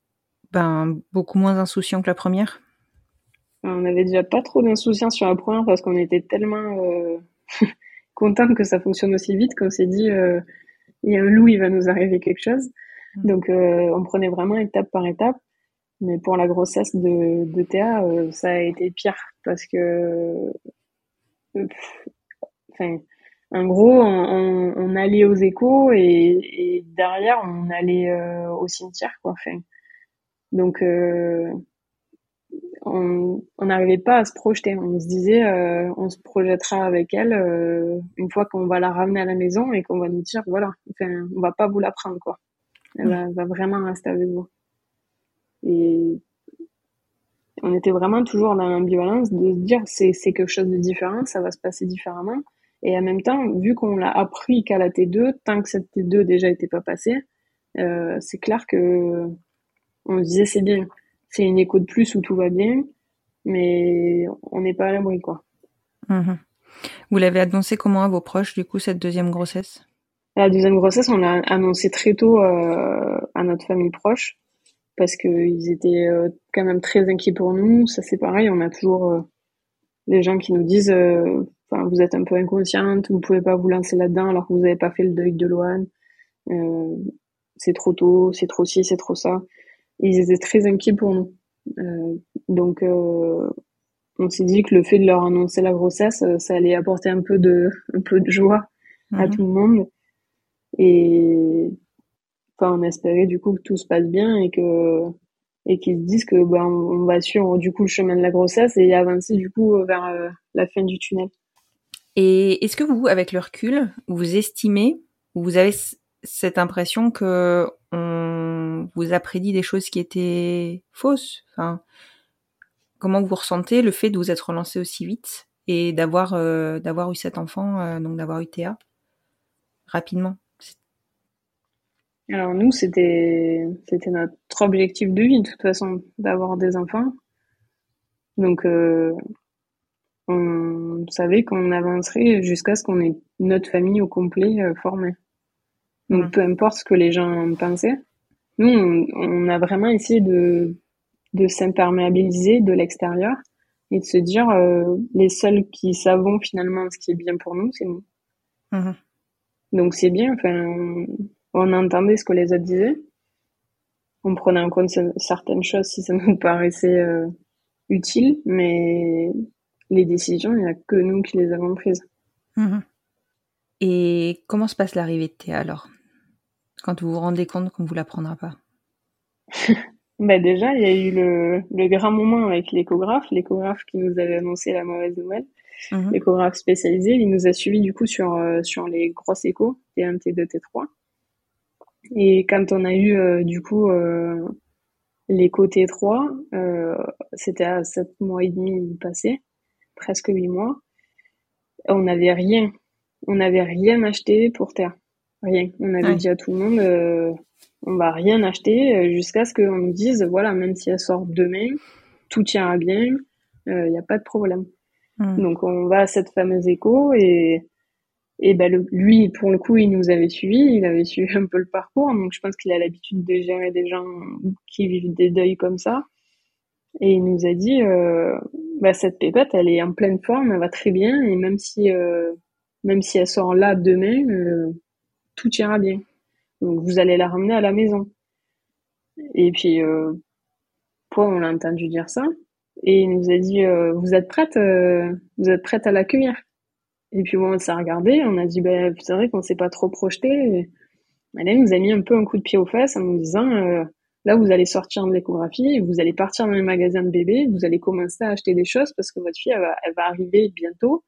ben, beaucoup moins insouciant que la première? On avait déjà pas trop d'insouciance sur la première parce qu'on était tellement euh, <laughs> contente que ça fonctionne aussi vite qu'on s'est dit euh, il y a un loup, il va nous arriver quelque chose. Mhm. Donc euh, on prenait vraiment étape par étape. Mais pour la grossesse de, de Théa, euh, ça a été pire parce que, euh, pff, enfin, en gros, on, on, on allait aux échos et, et derrière on allait euh, au cimetière, quoi. Enfin, donc euh, on n'arrivait pas à se projeter. On se disait, euh, on se projettera avec elle euh, une fois qu'on va la ramener à la maison et qu'on va nous dire, voilà, enfin, on va pas vous la prendre, quoi. Elle va, vraiment rester avec vous. Et on était vraiment toujours dans l'ambivalence de se dire, c'est quelque chose de différent, ça va se passer différemment. Et en même temps, vu qu'on l'a appris qu'à la T2, tant que cette T2 déjà n'était pas passée, euh, c'est clair que on disait c'est bien, c'est une écho de plus où tout va bien, mais on n'est pas à l'abri quoi. Mhm. Vous l'avez annoncé comment à vos proches du coup cette deuxième grossesse? La deuxième grossesse, on l'a annoncé très tôt euh, à notre famille proche parce qu'ils étaient euh, quand même très inquiets pour nous. Ça c'est pareil, on a toujours euh, les gens qui nous disent, euh, vous êtes un peu inconsciente, vous pouvez pas vous lancer là-dedans alors que vous n'avez pas fait le deuil de Loane. c'est trop tôt, c'est trop ci, c'est trop ça. Ils étaient très inquiets pour nous. donc on s'est dit que le fait de leur annoncer la grossesse, ça allait apporter un peu de, un peu de joie à mhm. tout le monde. Et enfin, on espérait du coup que tout se passe bien et que et qu'ils se disent que ben on va suivre du coup le chemin de la grossesse et avancer du coup vers euh, la fin du tunnel. Et est-ce que vous, avec le recul, vous estimez, vous avez cette impression que on vous a prédit des choses qui étaient fausses Comment vous ressentez le fait de vous être relancé aussi vite et d'avoir euh, eu cet enfant, euh, donc d'avoir eu Théa rapidement? Alors nous, c'était c'était notre objectif de vie de toute façon, d'avoir des enfants. Donc euh, on savait qu'on avancerait jusqu'à ce qu'on ait notre famille au complet formée. Donc peu importe ce que les gens pensaient, nous on, a vraiment essayé de de s'imperméabiliser de l'extérieur et de se dire euh, les seuls qui savons finalement ce qui est bien pour nous, c'est nous. Mmh. Donc c'est bien. Enfin, on entendait ce que les autres disaient. On prenait en compte certaines choses si ça nous <laughs> paraissait euh, utile, mais les décisions, il n'y a que nous qui les avons prises. Mhm. Et comment se passe l'arrivée de Théa alors? Quand vous vous rendez compte qu'on ne vous la prendra pas <laughs> bah Déjà, il y a eu le, le grand moment avec l'échographe, l'échographe qui nous avait annoncé la mauvaise nouvelle. Mhm. L'échographe spécialisé, il nous a suivi du coup sur, euh, sur les grosses échos, T1, T2, T3. Et quand on a eu euh, du coup euh, les côtés 3, euh, c'était à 7 mois et demi passé, presque 8 mois, on n'avait rien. On n'avait rien acheté pour terre. Rien. On avait dit à tout le monde, euh, on va rien acheter jusqu'à ce qu'on nous dise, voilà, même si elle sort demain, tout ira bien, il n'y a pas de problème. Mmh. Donc on va à cette fameuse écho et et ben lui, pour le coup, il nous avait suivi, il avait suivi un peu le parcours, donc je pense qu'il a l'habitude de gérer des gens qui vivent des deuils comme ça. Et il nous a dit, euh, bah, cette pépette, elle est en pleine forme, elle va très bien, et même si, euh, même si elle sort là demain, euh, tout ira bien. Donc vous allez la ramener à la maison. Et puis, euh, on l'a entendu dire ça, et il nous a dit, euh, vous êtes prête, vous êtes prête à l'accueillir. Et puis on s'est regardé, on a dit, bah, c'est vrai qu'on s'est pas trop projeté. Et elle nous a mis un peu un coup de pied aux fesses en nous disant, euh, là, vous allez sortir de l'échographie, vous allez partir dans les magasins de bébés, vous allez commencer à acheter des choses parce que votre fille, elle va, arriver bientôt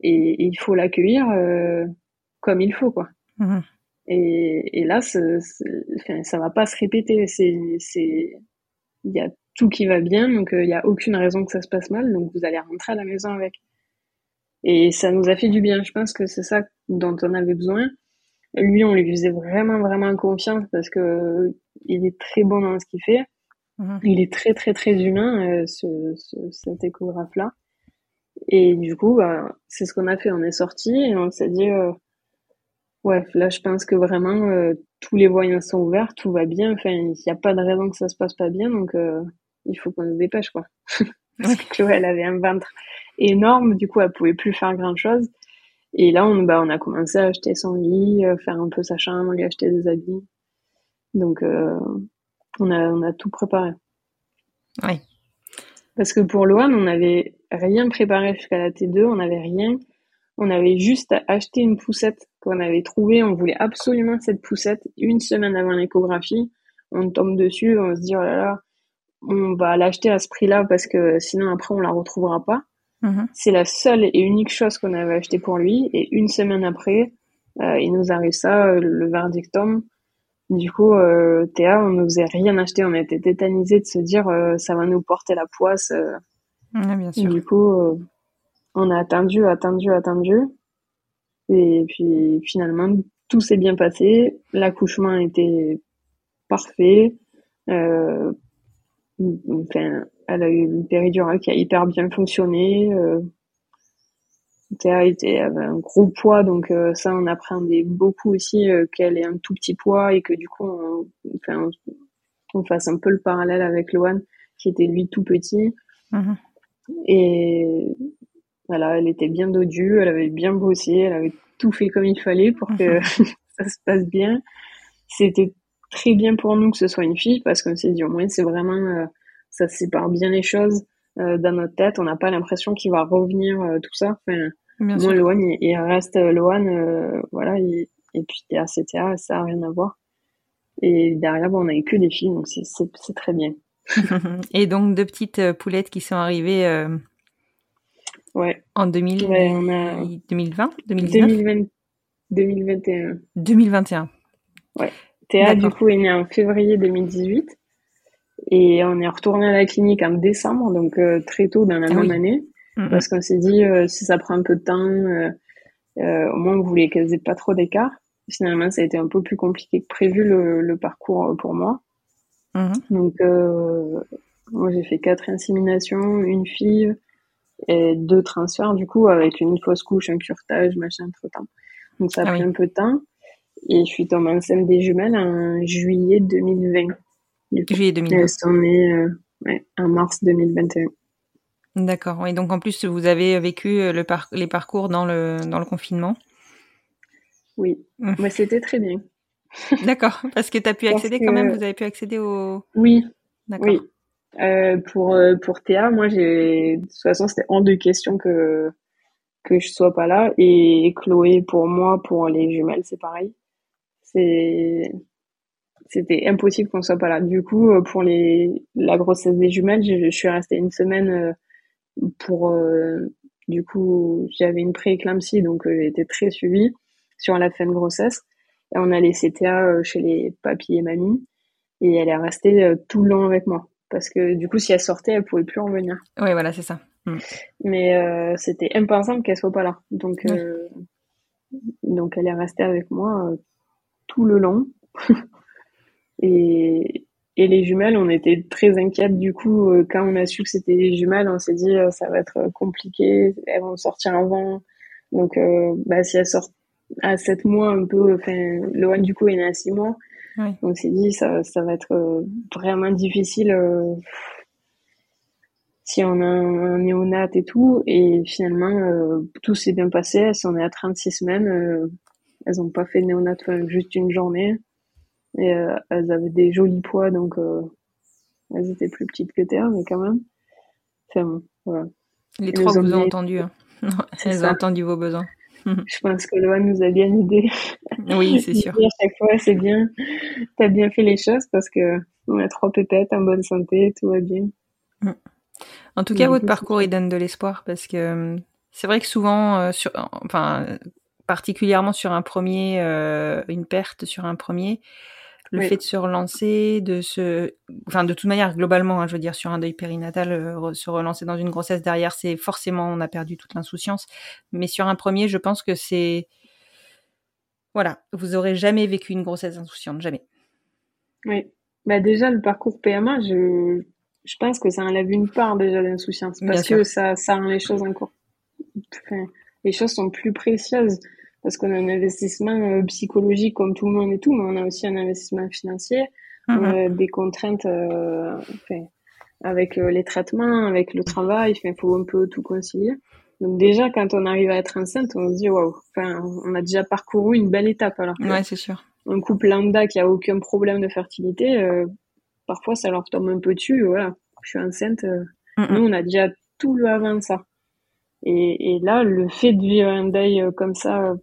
et, il faut l'accueillir euh, comme il faut, quoi. Mmh. Et, et, là, ça ça va pas se répéter. C'est, c'est, il y a tout qui va bien, donc euh, il y a aucune raison que ça se passe mal, donc vous allez rentrer à la maison avec. Et ça nous a fait du bien. Je pense que c'est ça dont on avait besoin. Lui, on lui faisait vraiment, vraiment confiance parce que il est très bon dans ce qu'il fait. Mhm. Il est très, très, très humain, euh, ce, ce, cet échographe-là. Et du coup, bah, c'est ce qu'on a fait. On est sorti et on s'est dit, euh, ouais, là, je pense que vraiment, euh, tous les voyants sont ouverts, tout va bien. Enfin, il n'y a pas de raison que ça se passe pas bien, donc euh, il faut qu'on se dépêche, quoi. <laughs> Parce que Chloé, elle avait un ventre énorme, du coup, elle pouvait plus faire grand chose. Et là, on, bah, on a commencé à acheter son lit, euh, faire un peu sa chambre, lui acheter des habits. Donc, euh, on, a, on a tout préparé. Oui. Parce que pour Loan, on n'avait rien préparé jusqu'à la T2, on n'avait rien. On avait juste acheté une poussette qu'on avait trouvée. On voulait absolument cette poussette une semaine avant l'échographie. On tombe dessus, on se dit, oh là là, on va l'acheter à ce prix-là parce que sinon après on la retrouvera pas. Mhm. C'est la seule et unique chose qu'on avait acheté pour lui. Et une semaine après, euh, il nous arrive ça, euh, le verdictum. Du coup, euh, Théa, on ne nous a rien acheté. On était tétanisés de se dire euh, ça va nous porter la poisse. bien sûr. Du coup, on a attendu, attendu, attendu. Et puis finalement, tout s'est bien passé. L'accouchement était parfait. Euh, enfin, elle a eu une péridurale qui a hyper bien fonctionné. Euh, Théa était, avait un gros poids, donc euh, ça on appréhendait beaucoup aussi euh, qu'elle ait un tout petit poids et que du coup on, enfin, on fasse un peu le parallèle avec Loan qui était lui tout petit. Mhm. Et voilà, elle était bien dodue, elle avait bien bossé, elle avait tout fait comme il fallait pour que <laughs> <laughs> ça se passe bien. C'était très bien pour nous que ce soit une fille parce qu'on s'est dit au moins c'est vraiment euh, ça sépare bien les choses euh, dans notre tête. On n'a pas l'impression qu'il va revenir euh, tout ça. Enfin, Bien moi. Loan, il, il reste euh, Loan, euh, voilà, il- et puis TRCTA, ça a rien à voir. Et derrière, bon, on eu que des filles, donc c'est très bien. <laughs> Et donc deux petites euh, poulettes qui sont arrivées euh, Ouais, en 2000, Ouais, on a- 2020, 2019, 2020, 2021. 2021. Théa, du coup, est née en février 2018. Et on est retourné à la clinique en décembre, donc euh, très tôt dans la Ah même oui. année. Parce qu'on s'est dit, euh, si ça prend un peu de temps, euh, au moins on voulait qu'elles aient pas trop d'écart. Finalement, ça a été un peu plus compliqué que prévu le, le parcours pour moi. Mhm. Donc, moi, j'ai fait quatre inséminations, une fille et deux transferts, du coup, avec une fausse couche, un curetage, machin, entre temps. Donc, ça a Ah pris oui. un peu de temps. Et je suis tombée enceinte des jumelles en juillet 2020. Du coup, Juillet Et 2020. elles sont nées euh, ouais, en mars 2021. D'accord. Oui, donc en plus vous avez vécu euh, le par- les parcours dans le dans le confinement. Oui, mais c'était très bien. D'accord. Parce que tu as pu Parce accéder que- quand même. Vous avez pu accéder au. Oui, D'accord. Oui. Euh, pour euh, pour Théa, moi j'ai de toute façon c'était hors de question que que je sois pas là et Chloé pour moi pour les jumelles c'est pareil. C'est c'était impossible qu'on soit pas là. Du coup euh, pour les la grossesse des jumelles, je, suis restée une semaine pour du coup j'avais une prééclampsie donc été très suivie sur la fin de grossesse et on a laissé Théa chez les papis et mamie et elle est restée tout le long avec moi parce que du coup si elle sortait elle pouvait plus revenir Oui, voilà, c'est ça. Mm. mais euh, c'était impensable qu'elle soit pas là donc Oui. euh, donc elle est restée avec moi euh, tout le long <laughs> et et les jumelles on était très inquiètes du coup euh, quand on a su que c'était des jumelles on s'est dit ça va être compliqué elles vont sortir avant donc bah si elles sortent à 7 mois un peu enfin Loan du coup est né à 6 mois Oui. on s'est dit ça ça va être euh, vraiment difficile euh, si on a un, un néonat et tout et finalement euh, tout s'est bien passé elles sont nées à 36 semaines euh, elles ont pas fait de néonat enfin, juste une journée et euh, elles avaient des jolis poids donc elles étaient plus petites que Théa mais quand même enfin bon, voilà Les trois vous ont entendu. hein. <laughs> Elles ont entendu vos besoins. <laughs> je pense que Loan nous a bien aidé Oui, c'est sûr. à chaque fois c'est bien. T'as bien fait les choses parce que on a trois pépettes en bonne santé tout va bien. En tout cas, votre parcours, il donne de l'espoir parce que euh, c'est vrai que souvent, euh, sur, enfin, particulièrement sur un premier, euh, une perte sur un premier, le Oui. fait de se relancer, de se, enfin, de toute manière, globalement, hein, je veux dire, sur un deuil périnatal, euh, se relancer dans une grossesse derrière, c'est forcément, on a perdu toute l'insouciance. Mais sur un premier, je pense que c'est, voilà, vous aurez jamais vécu une grossesse insouciante, jamais. Oui. Bah déjà, le parcours PMA, je, je pense que ça enlève une part déjà d'insouciance Bien parce sûr. que ça, ça rend les choses encore. Enfin, les choses sont plus précieuses parce qu'on a un investissement euh, psychologique comme tout le monde et tout, mais on a aussi un investissement financier, Mhm. a des contraintes euh, enfin, avec euh, les traitements, avec le travail, il faut un peu tout concilier. Donc déjà, quand on arrive à être enceinte, on se dit waouh, enfin, on a déjà parcouru une belle étape alors que Ouais, c'est sûr. un couple lambda qui a aucun problème de fertilité, euh, parfois ça leur tombe un peu dessus. Voilà, je suis enceinte. euh, Mhm. Nous, on a déjà tout le avant de ça. Et, et là, le fait de vivre un deuil euh, comme ça, euh,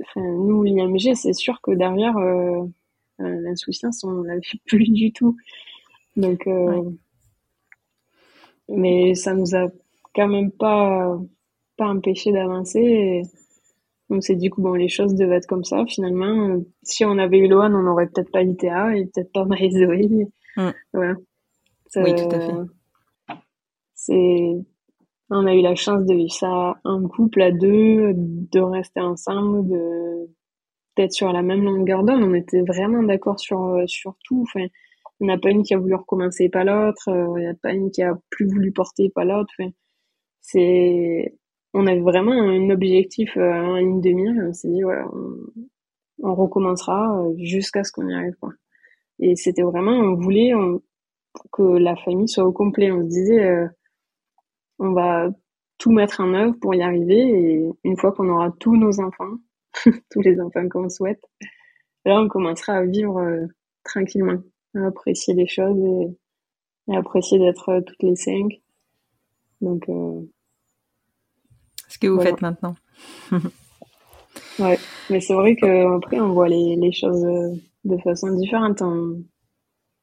enfin, nous, l'IMG, c'est sûr que derrière, euh, euh, l'insouciance, on l'a <laughs> vu plus du tout. Donc, euh, mais ça nous a quand même pas, pas empêché d'avancer. Et on s'est dit que bon, les choses devaient être comme ça. Finalement, si on avait eu Loan, on n'aurait peut-être pas Théa et peut-être pas Marie-Zoé. Mm. Voilà. Oui, tout à fait. C'est, On a eu la chance de vivre ça en couple à deux, de rester ensemble, de d'être sur la même longueur d'onde. On était vraiment d'accord sur sur tout. Enfin, il n'y en a pas une qui a voulu recommencer, pas l'autre. Il n'y en a pas une qui a plus voulu porter, pas l'autre. Enfin, c'est on avait vraiment un objectif euh, une demi-heure on s'est dit voilà on, recommencera euh, jusqu'à ce qu'on y arrive quoi et c'était vraiment on voulait que la famille soit au complet on se disait euh, on va tout mettre en œuvre pour y arriver et une fois qu'on aura tous nos enfants <laughs> tous les enfants qu'on souhaite là on commencera à vivre tranquillement à apprécier les choses et, à apprécier d'être toutes les cinq donc ce que vous faites maintenant. <laughs> ouais, mais c'est vrai qu'après, on voit les, les, choses euh, de façon différente.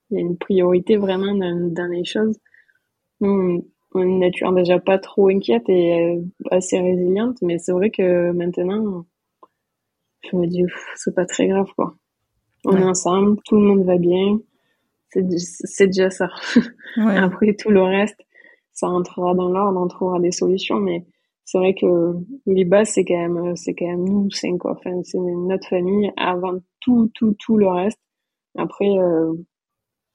Il y a une priorité vraiment dans, les choses. A une nature déjà pas trop inquiète et euh, assez résiliente, mais c'est vrai que maintenant, je me dis, c'est pas très grave, quoi. On est ensemble, tout le monde va bien. C'est déjà ça. <laughs> Après, tout le reste, ça entrera dans l'ordre, on trouvera des solutions, mais c'est vrai que les bases c'est quand même c'est quand même nous cinq quoi enfin c'est notre famille avant tout tout tout le reste après euh,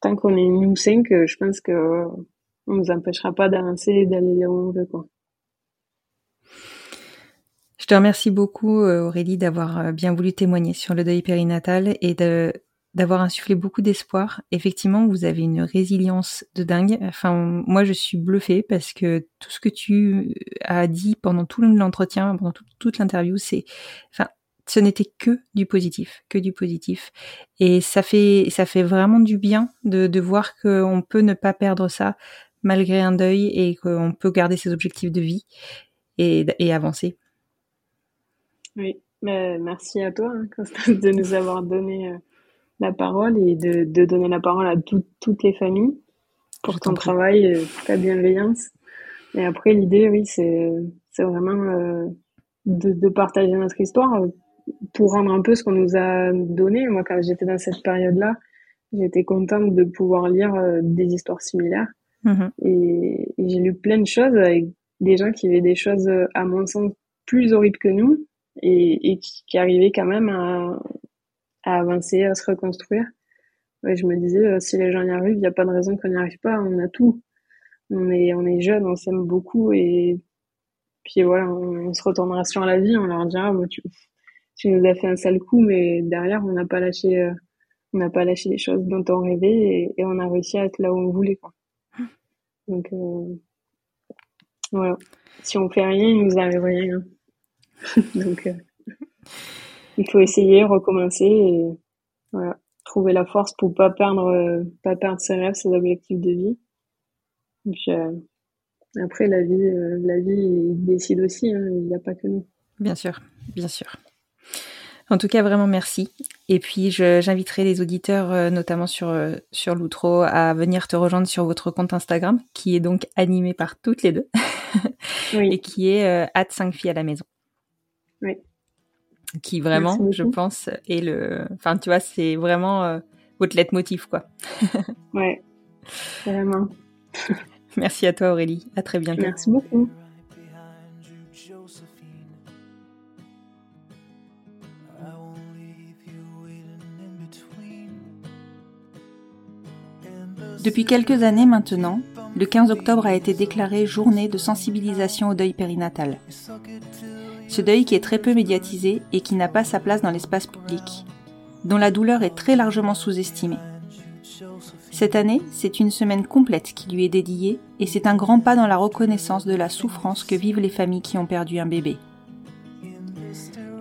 tant qu'on est nous cinq je pense que on nous empêchera pas d'avancer et d'aller là où on veut je te remercie beaucoup euh, Aurélie d'avoir euh, bien voulu témoigner sur le deuil périnatal et d'avoir insufflé beaucoup d'espoir. Effectivement, vous avez une résilience de dingue. Enfin, moi, je suis bluffée parce que tout ce que tu as dit pendant tout l'entretien, pendant toute l'interview, c'est, enfin, ce n'était que du positif, que du positif. Et ça fait, ça fait vraiment du bien de, de voir qu'on peut ne pas perdre ça malgré un deuil et qu'on peut garder ses objectifs de vie et, et avancer. Oui, merci à toi, hein, Constance, de nous avoir donné euh, la parole et de, de donner la parole à toutes les familles pour ton travail, euh, ta bienveillance. Et après, l'idée, oui, c'est, vraiment euh, de, de, partager notre histoire pour rendre un peu ce qu'on nous a donné. Moi, quand j'étais dans cette période-là, j'étais contente de pouvoir lire des histoires similaires. Mm-hmm. Et, j'ai lu plein de choses avec des gens qui avaient des choses, à mon sens, plus horribles que nous et, et qui, qui arrivaient quand même à, à avancer, à se reconstruire. Ouais, je me disais, euh, si les gens y arrivent, il n'y a pas de raison qu'on n'y arrive pas. On a tout. On est, on est jeunes, on s'aime beaucoup et puis voilà, on, se retournera sur la vie. On leur dira, bon, tu, tu nous as fait un sale coup, mais derrière, on n'a pas lâché, euh, on n'a pas lâché les choses dont on rêvait et, on a réussi à être là où on voulait, quoi. Donc, euh, voilà. Si on fait rien, il nous arrive rien. <laughs> Donc, euh, il faut essayer, recommencer et trouver la force pour pas perdre, euh, pas perdre ses rêves, ses objectifs de vie. Après, la vie, la vie décide aussi. Hein, il n'y a pas que nous. Bien sûr, bien sûr. En tout cas, vraiment merci. Et puis, j'inviterai les auditeurs, notamment sur, sur l'outro, à venir te rejoindre sur votre compte Instagram, qui est donc animé par toutes les deux, <laughs> et qui est euh, 5 filles à la maison. Oui qui vraiment, je pense, est le. Enfin, tu vois, c'est vraiment euh, votre leitmotiv, quoi. ouais, vraiment. <laughs> Merci à toi, Aurélie. À très bientôt. Merci beaucoup. Depuis quelques années maintenant, le 15 octobre a été déclaré journée de sensibilisation au deuil périnatal. Ce deuil qui est très peu médiatisé et qui n'a pas sa place dans l'espace public, dont la douleur est très largement sous-estimée. Cette année, c'est une semaine complète qui lui est dédiée et c'est un grand pas dans la reconnaissance de la souffrance que vivent les familles qui ont perdu un bébé.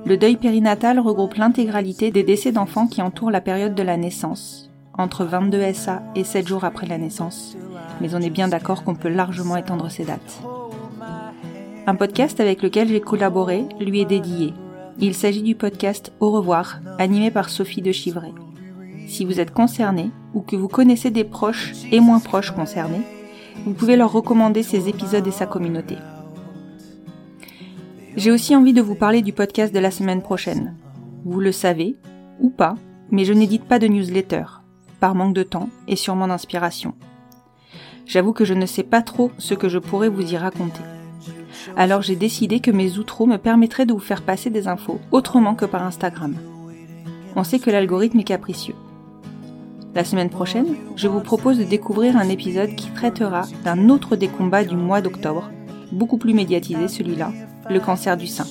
Le deuil périnatal regroupe l'intégralité des décès d'enfants qui entourent la période de la naissance, entre 22 SA et 7 jours après la naissance, mais on est bien d'accord qu'on peut largement étendre ces dates. Un podcast avec lequel j'ai collaboré lui est dédié. Il s'agit du podcast Au revoir, animé par Sophie de Chivray. Si vous êtes concerné ou que vous connaissez des proches et moins proches concernés, vous pouvez leur recommander ces épisodes et sa communauté. J'ai aussi envie de vous parler du podcast de la semaine prochaine. Vous le savez, ou pas, mais je n'édite pas de newsletter, par manque de temps et sûrement d'inspiration. J'avoue que je ne sais pas trop ce que je pourrais vous y raconter. Alors j'ai décidé que mes outros me permettraient de vous faire passer des infos autrement que par Instagram. On sait que l'algorithme est capricieux. La semaine prochaine, je vous propose de découvrir un épisode qui traitera d'un autre des combats du mois d'octobre, beaucoup plus médiatisé celui-là, le cancer du sein.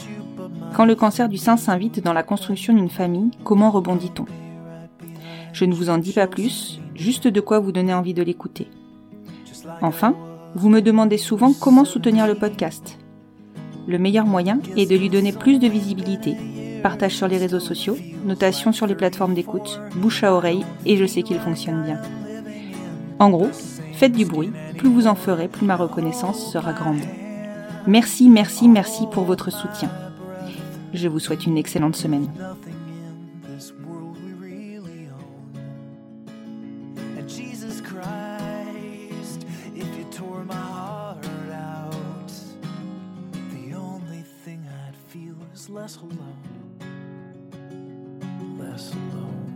Quand le cancer du sein s'invite dans la construction d'une famille, comment rebondit-on? Je ne vous en dis pas plus, juste de quoi vous donner envie de l'écouter. Enfin, vous me demandez souvent comment soutenir le podcast. Le meilleur moyen est de lui donner plus de visibilité partage sur les réseaux sociaux, notation sur les plateformes d'écoute, bouche à oreille, et je sais qu'il fonctionne bien. En gros, faites du bruit, plus vous en ferez, plus ma reconnaissance sera grande. Merci, merci, merci pour votre soutien. Je vous souhaite une excellente semaine. less alone, less alone.